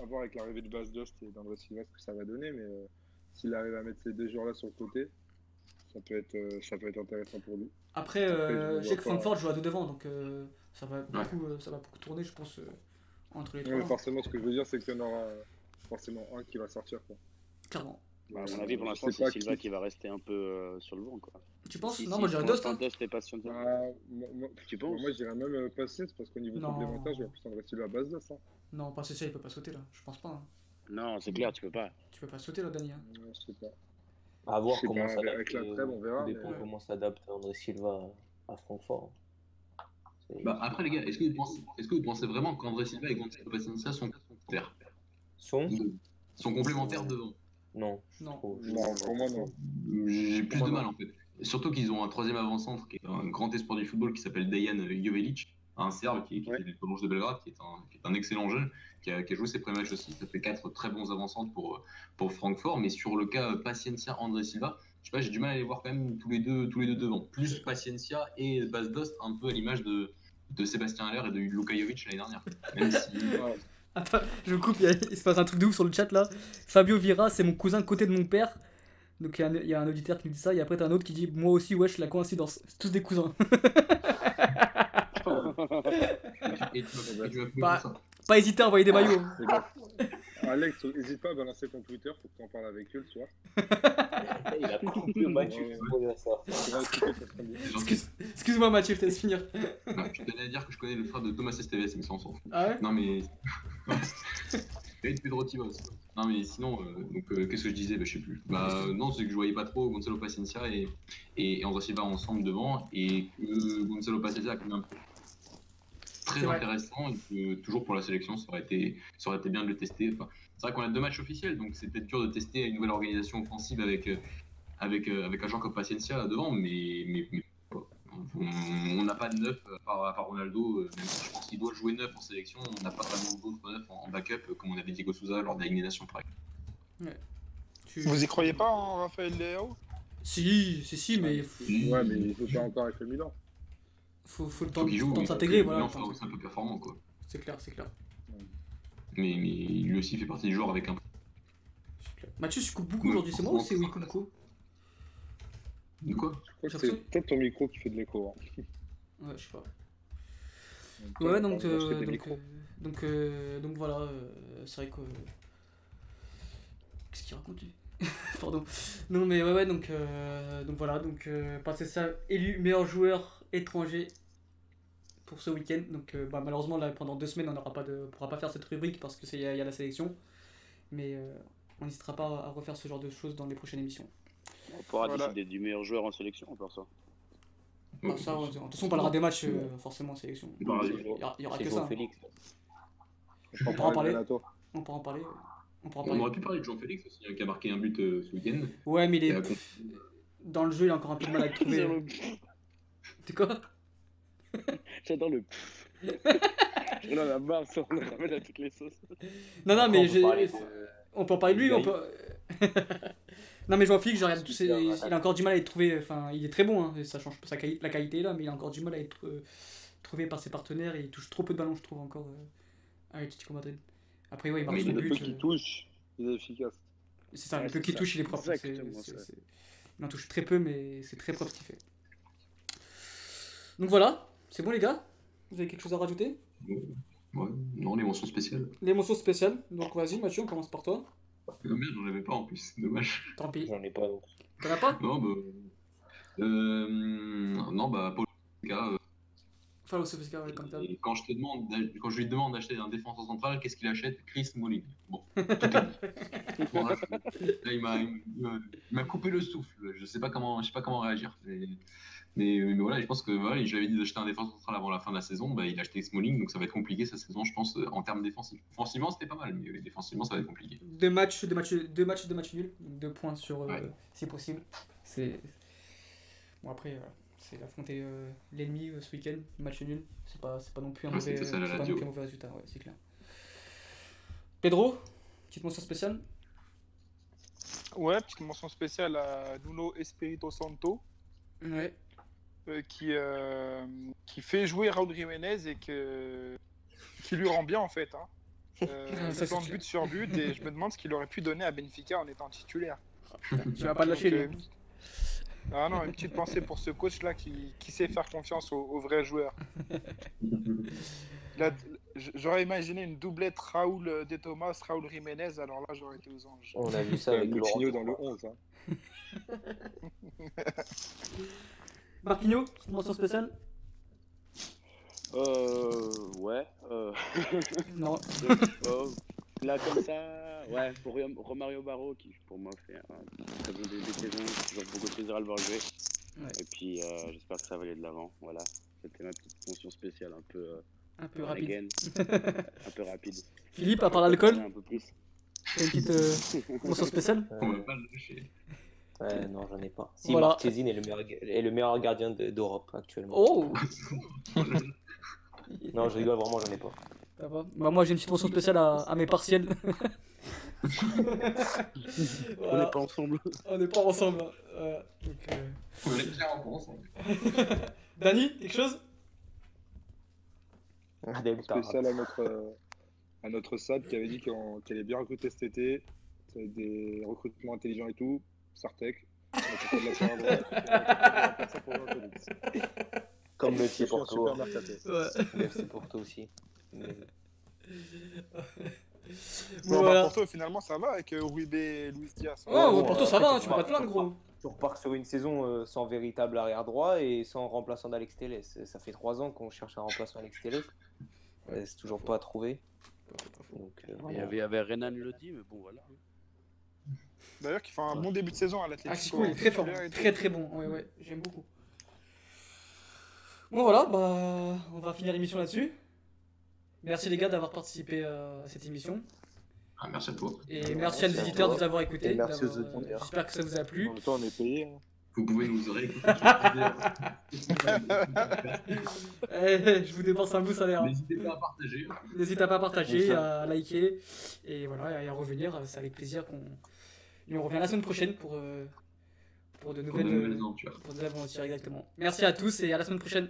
à voir avec l'arrivée de Bas Dost et d'André Silva ce que ça va donner, mais euh, s'il arrive à mettre ces deux joueurs-là sur le côté, ça peut être, euh, ça peut être intéressant pour lui. Après, Après, euh, je je sais que Francfort joue à deux devant, donc euh, ça, va beaucoup, ça va beaucoup tourner, je pense, euh, entre les Ouais, trois. mais forcément, ce que je veux dire, c'est qu'il y en aura forcément un qui va sortir. Quoi. Clairement. Bah, à Euh, mon avis, pour l'instant, c'est Silva qui- qui va rester un peu euh, sur le banc. Quoi. Tu penses Si- Non, si, moi Dost. l'instant, Hein. Patience. Bah, moi, moi- Tu penses moi, je dirais même euh, passer, parce qu'au niveau Non. complémentaire, je vois plus André Silva à base de ça. Non, pas ça, il peut pas sauter là. Je pense pas. hein. Non, c'est clair, tu peux pas. Tu peux pas sauter là, Dani. hein. Ouais, je sais pas. À voir comment s'adapte. avec la trêve, on verra, dépend mais- comment s'adapte André Silva à Francfort. C'est- Bah, après, les gars, est-ce que, vous pensez- est-ce que vous pensez vraiment qu'André Silva et Gonzalo Paciencia sont complémentaires? Son Sont complémentaires devant Non. Non. Non, pour moi, non. J'ai plus de mal en fait. Surtout qu'ils ont un troisième avant-centre qui est un grand espoir du football qui s'appelle Dejan Jovelic, un Serbe qui, qui Ouais. est du de Belgrade, qui est un, qui est un excellent jeune, qui a, qui a joué ses premiers matchs aussi. Ça fait quatre très bons avant-centres pour, pour Francfort. Mais sur le cas Paciencia, André Silva, je sais pas, j'ai du mal à les voir quand même tous les deux, tous les deux devant. Plus Paciencia et Bas Dost, un peu à l'image de, de Sébastien Haller et de Luka Jovic l'année dernière. Même si. Attends, je me coupe, il, y a- il se passe un truc de ouf sur le chat là. Fabio Vira, c'est mon cousin côté de mon père. Donc il y, a un- il y a un auditeur qui me dit ça, et après t'as un autre qui dit Moi aussi, wesh, la coïncidence. C'est tous des cousins. Et tu et tu ça. pas hésiter à envoyer des maillots. Alex, n'hésite pas à balancer ton Twitter pour que tu en parles avec eux le soir. Il a coupé gentil. Excuse- Excuse-moi, Mathieu, je te laisse finir. Non, je tenais à dire que je connais le frère de Thomas Esteves, mais ça on s'en fout. Ah ouais? Non mais. Et Pedro Tibos. Non mais sinon, euh, donc euh, qu'est-ce que je disais? Bah, Je sais plus. Bah euh, non, c'est que je voyais pas trop Gonzalo Paciencia et, et, et André Silva ensemble devant et que Gonzalo Paciencia a quand même un peu très intéressant et que toujours pour la sélection, ça aurait été, ça aurait été bien de le tester. Enfin, c'est vrai qu'on a deux matchs officiels, donc c'est peut-être dur de tester une nouvelle organisation offensive avec, euh, avec, euh, avec un joueur comme Paciencia devant, mais, mais, mais on n'a pas de neuf à part, à part Ronaldo, euh, même si je pense qu'il doit jouer neuf en sélection, on n'a pas vraiment d'autres neufs en, en backup euh, comme on avait Diego Souza lors de la Ligue des Nations par exemple. Tu- Vous y croyez pas en Raphaël Leao? Si, si, si, mais Ouais, mais il faut pas encore avec le Milan. Faut, faut le temps, le de s'intégrer. il Voilà, aussi un peu performant quoi. C'est clair, c'est clair. Mais, mais lui aussi fait partie des joueurs avec un. c'est clair. Mathieu, tu coupes beaucoup aujourd'hui, c'est moi ou c'est beaucoup De quoi Je crois J'ai que c'est peut-être ton micro qui fait de l'écho. hein. Ouais, je sais pas. Ouais, donc, euh, donc, euh, donc, euh, donc voilà, euh, c'est vrai que. Qu'est-ce qu'il raconte Pardon. Non, mais ouais, ouais, donc, euh, donc voilà, donc euh, passer ça, élu meilleur joueur étranger pour ce week-end. Donc euh, bah, malheureusement, là, pendant deux semaines, on n'aura pas de, pourra pas faire cette rubrique parce que c'est il y, y a la sélection. Mais euh, on n'hésitera pas à refaire ce genre de choses dans les prochaines émissions. On pourra Voilà. décider du meilleur joueur en sélection, on ça. Bah, ça, de toute façon, on parlera des matchs euh, forcément en sélection. On parlera Il aura, il y aura que ça. hein. Félix. On On pourra en parler. On pourra en parler. On pourra en On parler. aurait pu parler de Jean-Félix aussi, hein, qui a marqué un but euh, ce week-end. Ouais, mais il est dans le jeu, il a encore un peu de mal à le- C'est quoi J'adore le. On en a marre, ça, on le ramène à toutes les sauces. Non, non, Après, mais on peut parler de- on peut en parler de lui. On peut... non, mais Jean-Philippe, je regarde tous ses- il a encore du mal à être trouvé. Enfin, il est très bon, hein, ça change pas sa quali- la qualité est là, mais il a encore du mal à être euh, trouvé par ses partenaires et il touche trop peu de ballons, je trouve, encore euh, à Atlético Madrid. Après, ouais, il marque Mais son Le but. peu qui euh, touche, il est efficace. C'est ça, Ouais, le peu qu'il touche, il est propre. c'est- Il en touche très peu, mais c'est très propre ce qu'il fait. Donc voilà, c'est bon les gars Vous avez quelque chose à rajouter? Ouais, non, les mentions spéciales. L'émotion spéciale. Donc vas-y Mathieu, on commence par toi. Ah, merde, j'en avais pas en plus, dommage. Tant pis. J'en ai pas. T'en as pas? Non, bah. Euh, non, bah, Paul euh, Sofistica, ouais, comme et quand je te demande, quand je lui demande d'acheter un défenseur central, qu'est-ce qu'il achète? Chris Smalling. Bon, tout est dit. Voilà. Là, il m'a, il coupé le souffle. Je sais pas comment, je sais pas comment réagir. Mais, mais, mais voilà, je pense que voilà, je lui avais dit d'acheter un défenseur central avant la fin de la saison. Bah, il a acheté Smalling, donc ça va être compliqué sa saison, je pense, euh, en termes défensifs. Offensivement, c'était pas mal, mais défensivement, ça va être compliqué. Deux matchs, deux matchs, deux matchs, deux matchs nuls. Deux points sur, euh, Ouais. si possible. C'est bon après, euh, c'est affronter euh, l'ennemi euh, ce week-end, match nul. C'est pas, c'est pas non plus un Ouais, mauvais, c'est pas non plus un mauvais résultat, ouais, c'est clair. Pedro, petite mention spéciale? Ouais, petite mention spéciale à Nuno Espirito Santo. Ouais. Euh, qui, euh, qui fait jouer Raúl Jiménez et que, qui lui rend bien en fait. Hein. Euh, Ça, but sur but et je me demande ce qu'il aurait pu donner à Benfica en étant titulaire. Tu vas pas lâcher, lui. euh, Ah non, une petite pensée pour ce coach-là qui, qui sait faire confiance aux, aux vrais joueurs. Là, J'aurais imaginé une doublette Raoul De Thomas, Raoul Jiménez, alors là j'aurais été aux anges. On a vu ça avec. Moutinho dans le 11. Hein. Marquinhos, petite mention spéciale Euh, ouais. Euh... Non. euh, là, comme ça, ouais, pour Rio- Romario Barro, qui pour moi fait un très bon début de saison, toujours beaucoup de plaisir à le voir jouer. Ouais. Et puis, euh, j'espère que ça va aller de l'avant. Voilà, c'était ma petite mention spéciale, un peu, euh, Un peu rapide. un peu rapide. Philippe, à part l'alcool, Un peu plus. t'as une petite euh, mention spéciale On va pas le lâcher. Ouais, non, j'en ai pas. Si, Voilà. Marchesine est le meilleur, est le meilleur gardien de- d'Europe actuellement. Oh Non, je rigole, vraiment, j'en ai pas. Bah, moi j'ai une petite mention spéciale à, à mes partiels. On n'est pas ensemble. On n'est pas ensemble. hein. Voilà. Donc, euh, On est clairement ensemble. Dany, quelque chose? Delta. Spécial à notre, euh, à notre SAD qui avait dit qu'elle allait bien recruter cet été. Ça va être des recrutements intelligents et tout. Sartec. Comme le FC Porto. mercato. Ouais. Le FC Porto aussi. Mais- Bon, Voilà. bah, Porto, finalement, ça va avec euh, Uribe et Luis Diaz. Oh, bon, Porto euh, ça va, hein, tu peux pas te plaindre gros. Tu repars sur une saison euh, sans véritable arrière droit et sans remplaçant d'Alex Telles. Ça fait trois ans qu'on cherche un remplaçant Alex Telles. C'est toujours pas trouvé. Donc, euh, Il y avait, il y avait Renan Lodi, mais bon, voilà. D'ailleurs, qui fait un bon début de saison à Ah, l'Atlético. Chico il est très fort, très très bon. Ouais, ouais, j'aime beaucoup. Bon voilà, bah on va finir l'émission là-dessus. Merci les gars d'avoir participé euh, à cette émission. Ah, merci à toi. Et merci à nos éditeurs de nous avoir écoutés. Et merci aux d'avoir, euh, auditeurs. J'espère que ça vous a plu. En même temps, on est payé. hein. Vous pouvez nous réécouter. Eh, je vous dépense un bout salaire. hein. N'hésitez pas à partager. N'hésitez pas à partager, à liker et voilà, et à revenir. C'est avec plaisir qu'on. Et on revient la semaine prochaine pour, euh, pour de Pour nouvelles, de nouvelles euh, aventures. pour de nouvelles aventures, exactement. Merci à tous et à la semaine prochaine.